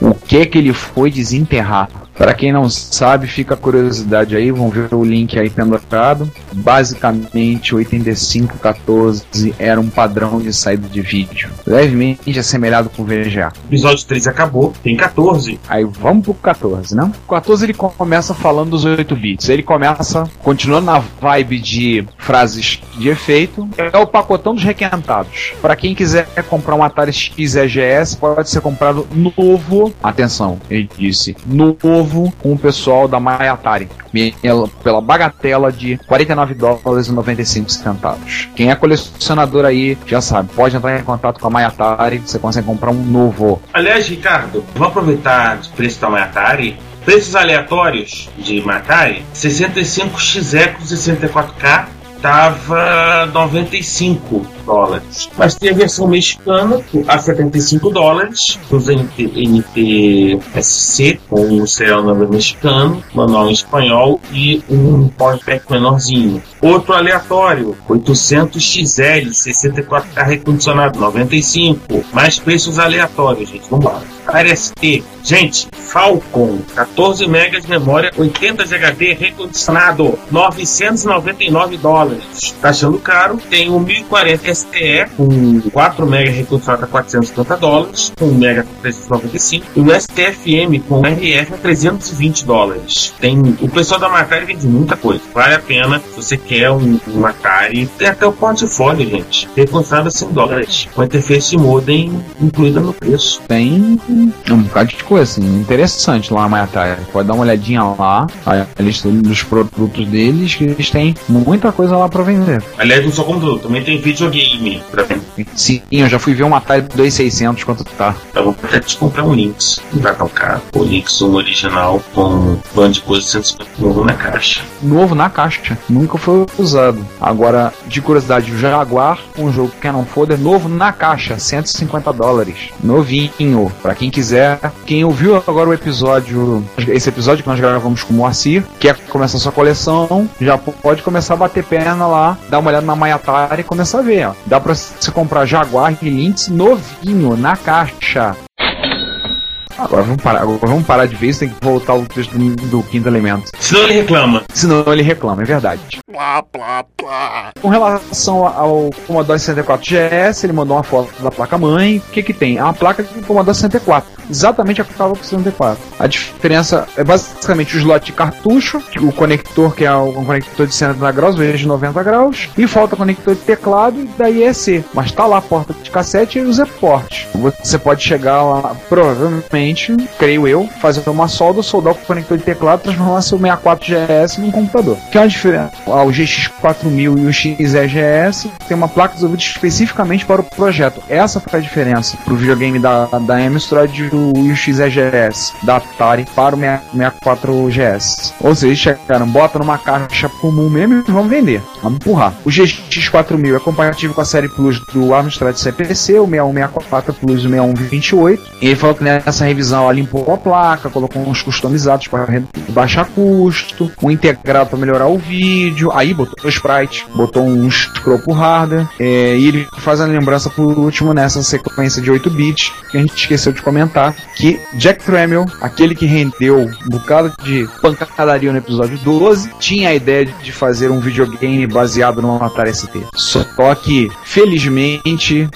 O que que ele foi desenterrar? Para quem não sabe, fica a curiosidade aí, vão ver o link aí pendurado. Basicamente, 8514 era um padrão de saída de vídeo, levemente assemelhado com o VGA. O episódio 13 acabou, tem 14. Aí vamos pro 14, né? O 14 ele começa falando dos 8 bits. Ele começa continuando na vibe de frases de efeito. É o pacotão dos requentados. Para quem quiser comprar um Atari X EGS, pode ser comprado novo. Atenção, ele disse novo com o pessoal da Mayatari. Pela bagatela de 49 dólares e 95 centavos. Quem é colecionador aí já sabe, pode entrar em contato com a Mayatari, você consegue comprar um novo. Aliás, Ricardo, vamos aproveitar o preço da Mayatari. Preços aleatórios de Mayatari: 65 XECO 64K tava 95 dólares. Mas tem a versão mexicana a 75 dólares, os NT, NTSC, com o serial number mexicano, manual em espanhol e um power pack menorzinho. Outro aleatório, 800 XL, 64K recondicionado, 95. Mais preços aleatórios, gente. Vamos lá. RST, gente, Falcon, 14 MB de memória, 80 de HD recondicionado, 999 dólares. Tá achando caro? Tem o 1040 STE com 4 MB recondicionado a 450 dólares, com 1 MB a 395 e o STFM com RF a 320 dólares. Tem o pessoal da Macari vende muita coisa. Vale a pena se você quer um, um Atari. Tem até o portfólio, gente. Recondicionado a 100 dólares. Com interface de modem incluída no preço. Tem um bocado de coisa assim, interessante lá na Mayatari. Pode dar uma olhadinha lá, a lista dos produtos deles, que eles têm muita coisa lá pra vender. Aliás, não só computador, também tem videogame pra vender. Sim, eu já fui ver um Atari 2600 quanto tá. Eu vou até te comprar um. Não vai tão caro. O Lynx, um original, com um bando de coisa 150 novo na caixa. Novo na caixa, nunca foi usado. Agora, de curiosidade, o Jaguar, um jogo Canon Folder novo na caixa, 150 dólares. Novinho, pra quem quiser. Quem ouviu agora o episódio, esse episódio que nós gravamos com o Moacir, quer começar sua coleção, já pode começar a bater perna lá, dar uma olhada na Mayatari e começar a ver. Ó. Dá pra você comprar Jaguar e Lynx novinho na caixa. Agora vamos parar, agora vamos parar de vez, tem que voltar o texto do, do quinto elemento. Senão ele reclama. Senão ele reclama, é verdade. Plá, plá, plá. Com relação ao Commodore 64 GS, ele mandou uma foto da placa-mãe. O que que tem? É uma placa do Commodore 64. Exatamente a que estava com o 64. A diferença é basicamente o slot de cartucho, o conector que é um conector de 60 graus, vezes de 90 graus, e falta conector de teclado e daí é C. Mas tá lá a porta de cassete e os ports. Você pode chegar lá, provavelmente, creio eu, fazer uma solda, soldar o conector de teclado, transformar seu 64 GS num computador. Que é uma diferença. O GX4000 e o XEGS tem uma placa desenvolvida especificamente para o projeto. Essa foi a diferença pro videogame da, da Amstrad e o XEGS da Atari para o 64GS. Ou seja, chegaram, bota numa caixa comum mesmo e vamos vender. Vamos empurrar. O GX4000 é compatível com a série Plus do Amstrad CPC, o 6164 Plus e o 6128. E ele falou que nessa revisão ela limpou a placa, colocou uns customizados para baixar custo, um integrado para melhorar o vídeo, aí botou sprite, botou um scroll pro hardware, é, e ele faz a lembrança por último nessa sequência de 8 bits, que a gente esqueceu de comentar, que Jack Tramiel, aquele que rendeu um bocado de pancadaria no episódio 12, tinha a ideia de fazer um videogame baseado no Atari ST. Só que, felizmente,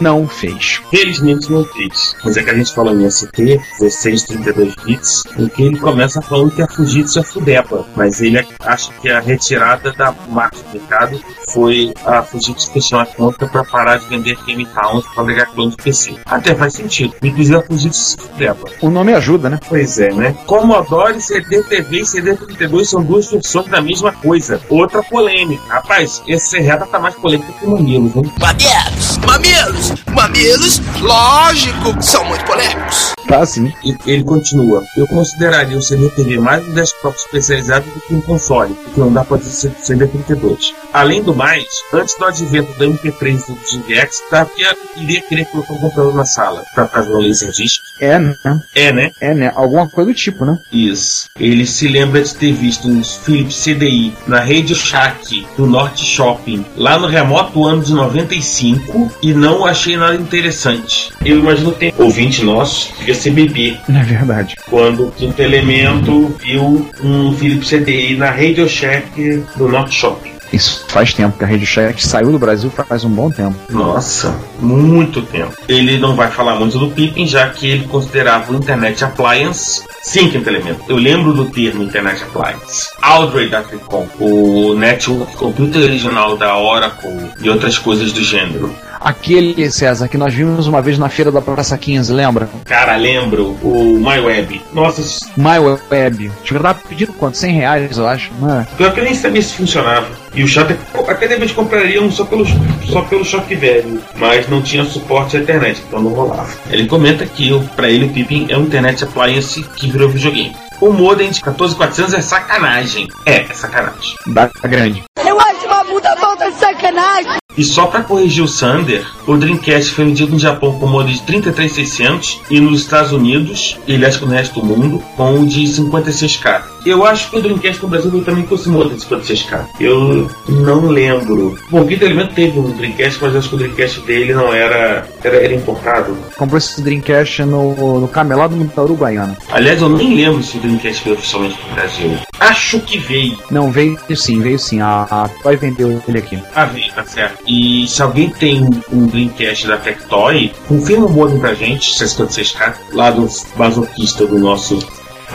não fez. Felizmente não fez. Mas é que a gente falou em ST, 16, 32 bits, em que ele começa falando que a Fujitsu é Fudeba, mas ele acha que a retirada da marca do mercado foi a Fujitsu fechar a conta para parar de vender Game Towns para clones de PC. Até faz sentido. Inclusive a Fujitsu se leva. O nome ajuda, né? Pois é, né? Commodore CD-TV e CD32 são duas versões da mesma coisa. Outra polêmica. Rapaz, esse serreta tá mais polêmico que o Mamilos, né? Mamilos, mamilos, mamilos, lógico, são muito polêmicos. Tá sim. E ele continua. Eu consideraria o CD-TV mais um desktop especializado do que um console, porque não dá pra dizer CD-32. Além do mais, antes do advento do MP3 e do tá, que eu iria querer colocar um computador na sala pra fazer um Laserdisc. É, né? É, né? É, né? Alguma coisa do tipo, né? Isso. Ele se lembra de ter visto uns Philips CDI na Radio Shack do Norte Shopping, lá no remoto ano de 95, e não achei nada interessante. Eu imagino que tem ouvinte nosso, devia ser bebê, É verdade. quando o Quinto Elemento viu um Philips CDI na Radio Shack do Norte Shopping. Isso faz tempo que a Rede Chat saiu do Brasil faz um bom tempo. Nossa, muito tempo. Ele não vai falar muito do Pippin, já que ele considerava o Internet Appliance. Sim, quinto elemento. Eu lembro do termo Internet Appliance. Aldrey da Tricom, o Network Computer original da Oracle e outras coisas do gênero. Aquele, César, que nós vimos uma vez na feira da Praça 15, lembra? Cara, lembro o MyWeb. Nossa, MyWeb. Acho que tava pedindo quanto? 100 reais, eu acho. Não é? pior que eu nem sabia se funcionava. E o chato é que até de repente compraria um só pelo, só pelo choque velho, mas não tinha suporte à internet, então não rolava. Ele comenta que pra ele o Pippin é um internet appliance que virou videogame. O modem de 14400 é sacanagem. É, é sacanagem. Da grande. Eu acho uma puta falta de sacanagem. E só para corrigir o Sander, o Dreamcast foi vendido no Japão com o modem de 33600 e nos Estados Unidos, e aliás que no resto do mundo, com o de 56k. Eu acho que o Dreamcast no Brasil veio também com esse modem de 56k. Eu não lembro. Bom, o Quinto Elemento teve um Dreamcast, mas acho que o Dreamcast dele não era. era, era importado. Comprou esse Dreamcast no, no camelado da Uruguaiana. Aliás, eu nem lembro se o Dreamcast veio oficialmente pro Brasil. Acho que veio. Não, veio sim, veio sim. A, a Toy vendeu ele aqui. Ah, veio, tá certo. E se alguém tem um Dreamcast da Tectoy, confirma o modem pra gente, 56k, lá do masoquista do nosso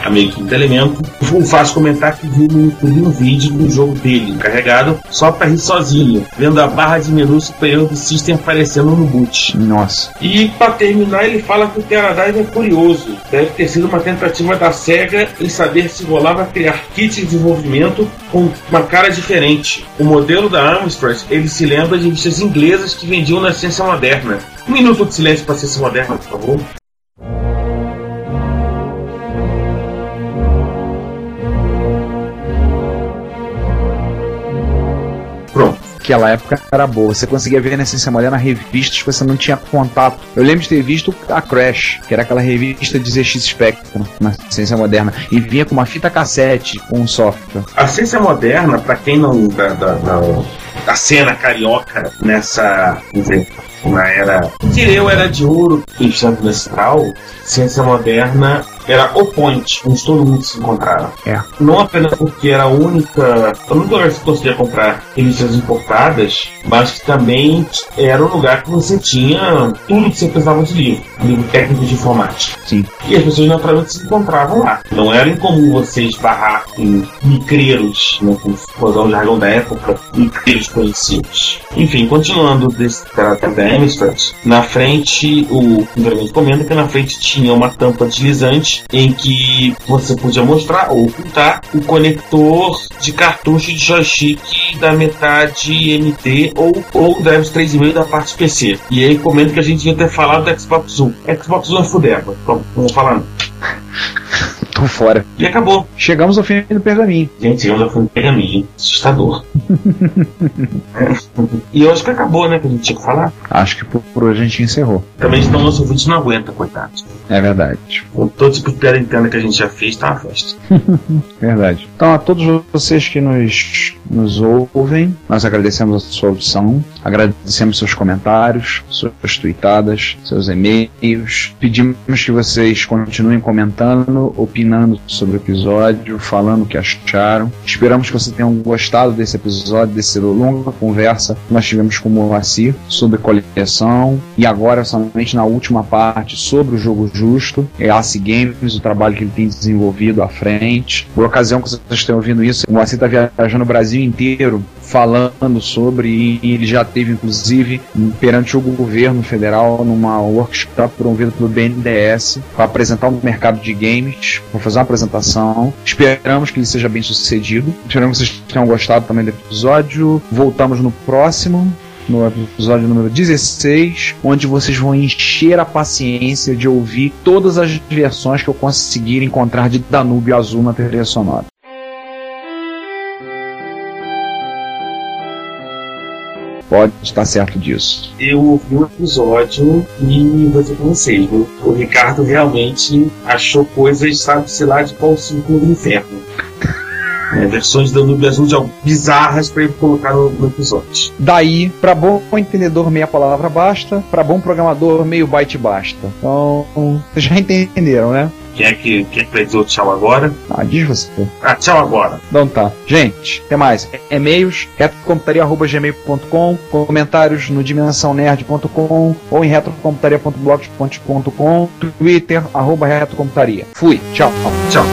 amigo Quinto Elemento. O faz comentar que viu um vídeo do jogo dele, carregado, só pra rir sozinho, vendo a barra de menu superior do System aparecendo no boot. Nossa. E para terminar, ele fala que o Teradive é curioso. Deve ter sido uma tentativa da SEGA em saber se rolava criar kits de desenvolvimento com uma cara diferente. O modelo da Amstrad, ele se lembra de revistas inglesas que vendiam na ciência moderna. Um minuto de silêncio para a ciência moderna, por favor. Pronto. Aquela época era boa. Você conseguia ver na Ciência Moderna revistas que você não tinha contato. Eu lembro de ter visto a Crash, que era aquela revista de ZX Spectrum na Ciência Moderna. E vinha com uma fita cassete com um software. A ciência moderna, para quem não. Da, da, da, da cena carioca nessa. na era. Direu era de ouro e Santo Mestral, ciência moderna era o point, onde todo mundo se encontrava. É. Não apenas porque era a única. A única lugar que você conseguia comprar revistas importadas, mas que também era o lugar que você tinha tudo que você precisava de livro, livro técnico de informática. Sim. E as pessoas naturalmente se encontravam lá. Não era incomum você esbarrar em micreiros, né, com vou usar o jargão da época, micreiros conhecidos. Enfim, continuando desse caráter da Amstrad, na frente, o primeiramente comenta que na frente tinha uma tampa deslizante em que você podia mostrar ou ocultar o conector de cartucho de joystick da metade MT ou, ou drives 3,5 da parte PC. E aí comenta que a gente devia ter falado do Xbox One. Xbox One é fudeba. Pronto, não vou falar não. Tô fora. E acabou. Chegamos ao fim do pergaminho. Gente, eu já fui no pergaminho. Assustador. e eu acho que acabou, né? Que a gente tinha que falar. Acho que por, por hoje a gente encerrou. Também senão nosso ouvinte não aguenta, coitado. É verdade. Com todo tipo de piada interna que a gente já fez, tá uma festa. Verdade. Então, a todos vocês que nos, nos ouvem, nós agradecemos a sua audição, agradecemos seus comentários, suas tweetadas, seus e-mails. Pedimos que vocês continuem comentando, opinando sobre o episódio, falando o que acharam. Esperamos que vocês tenham gostado desse episódio, dessa longa conversa que nós tivemos com o Moacir sobre coleção e agora somente na última parte sobre o jogo justo, é Ace Games, o trabalho que ele tem desenvolvido à frente. Por ocasião que vocês estão ouvindo isso, o Moacir está viajando Brasil Brasil inteiro falando sobre e ele já teve inclusive perante o governo federal numa workshop promovida pelo BNDES para apresentar o mercado de games, para fazer uma apresentação. Esperamos que ele seja bem sucedido. Esperamos que vocês tenham gostado também do episódio. Voltamos no próximo no episódio número 16, onde vocês vão encher a paciência de ouvir todas as versões que eu conseguir encontrar de Danúbio Azul na trilha sonora. Pode estar certo disso. Eu ouvi o episódio e vou dizer pra o Ricardo realmente achou coisas, sabe-se lá, de qual círculo do inferno. É, versões da Nube Azul bizarras para ele colocar no, no, episódio. Daí, para bom entendedor, meia palavra basta, para bom programador, meio byte basta. Então, vocês já entenderam, né? Quem é que, quem é que vai dizer o tchau agora? Ah, diz você. Ah, tchau agora. Então tá. Gente, até mais. E-mails, retrocomputaria.gmail.com, comentários no dimensãonerd.com ou em retrocomputaria.blogspot.com, Twitter, arroba retrocomputaria. Fui. Tchau. Tchau.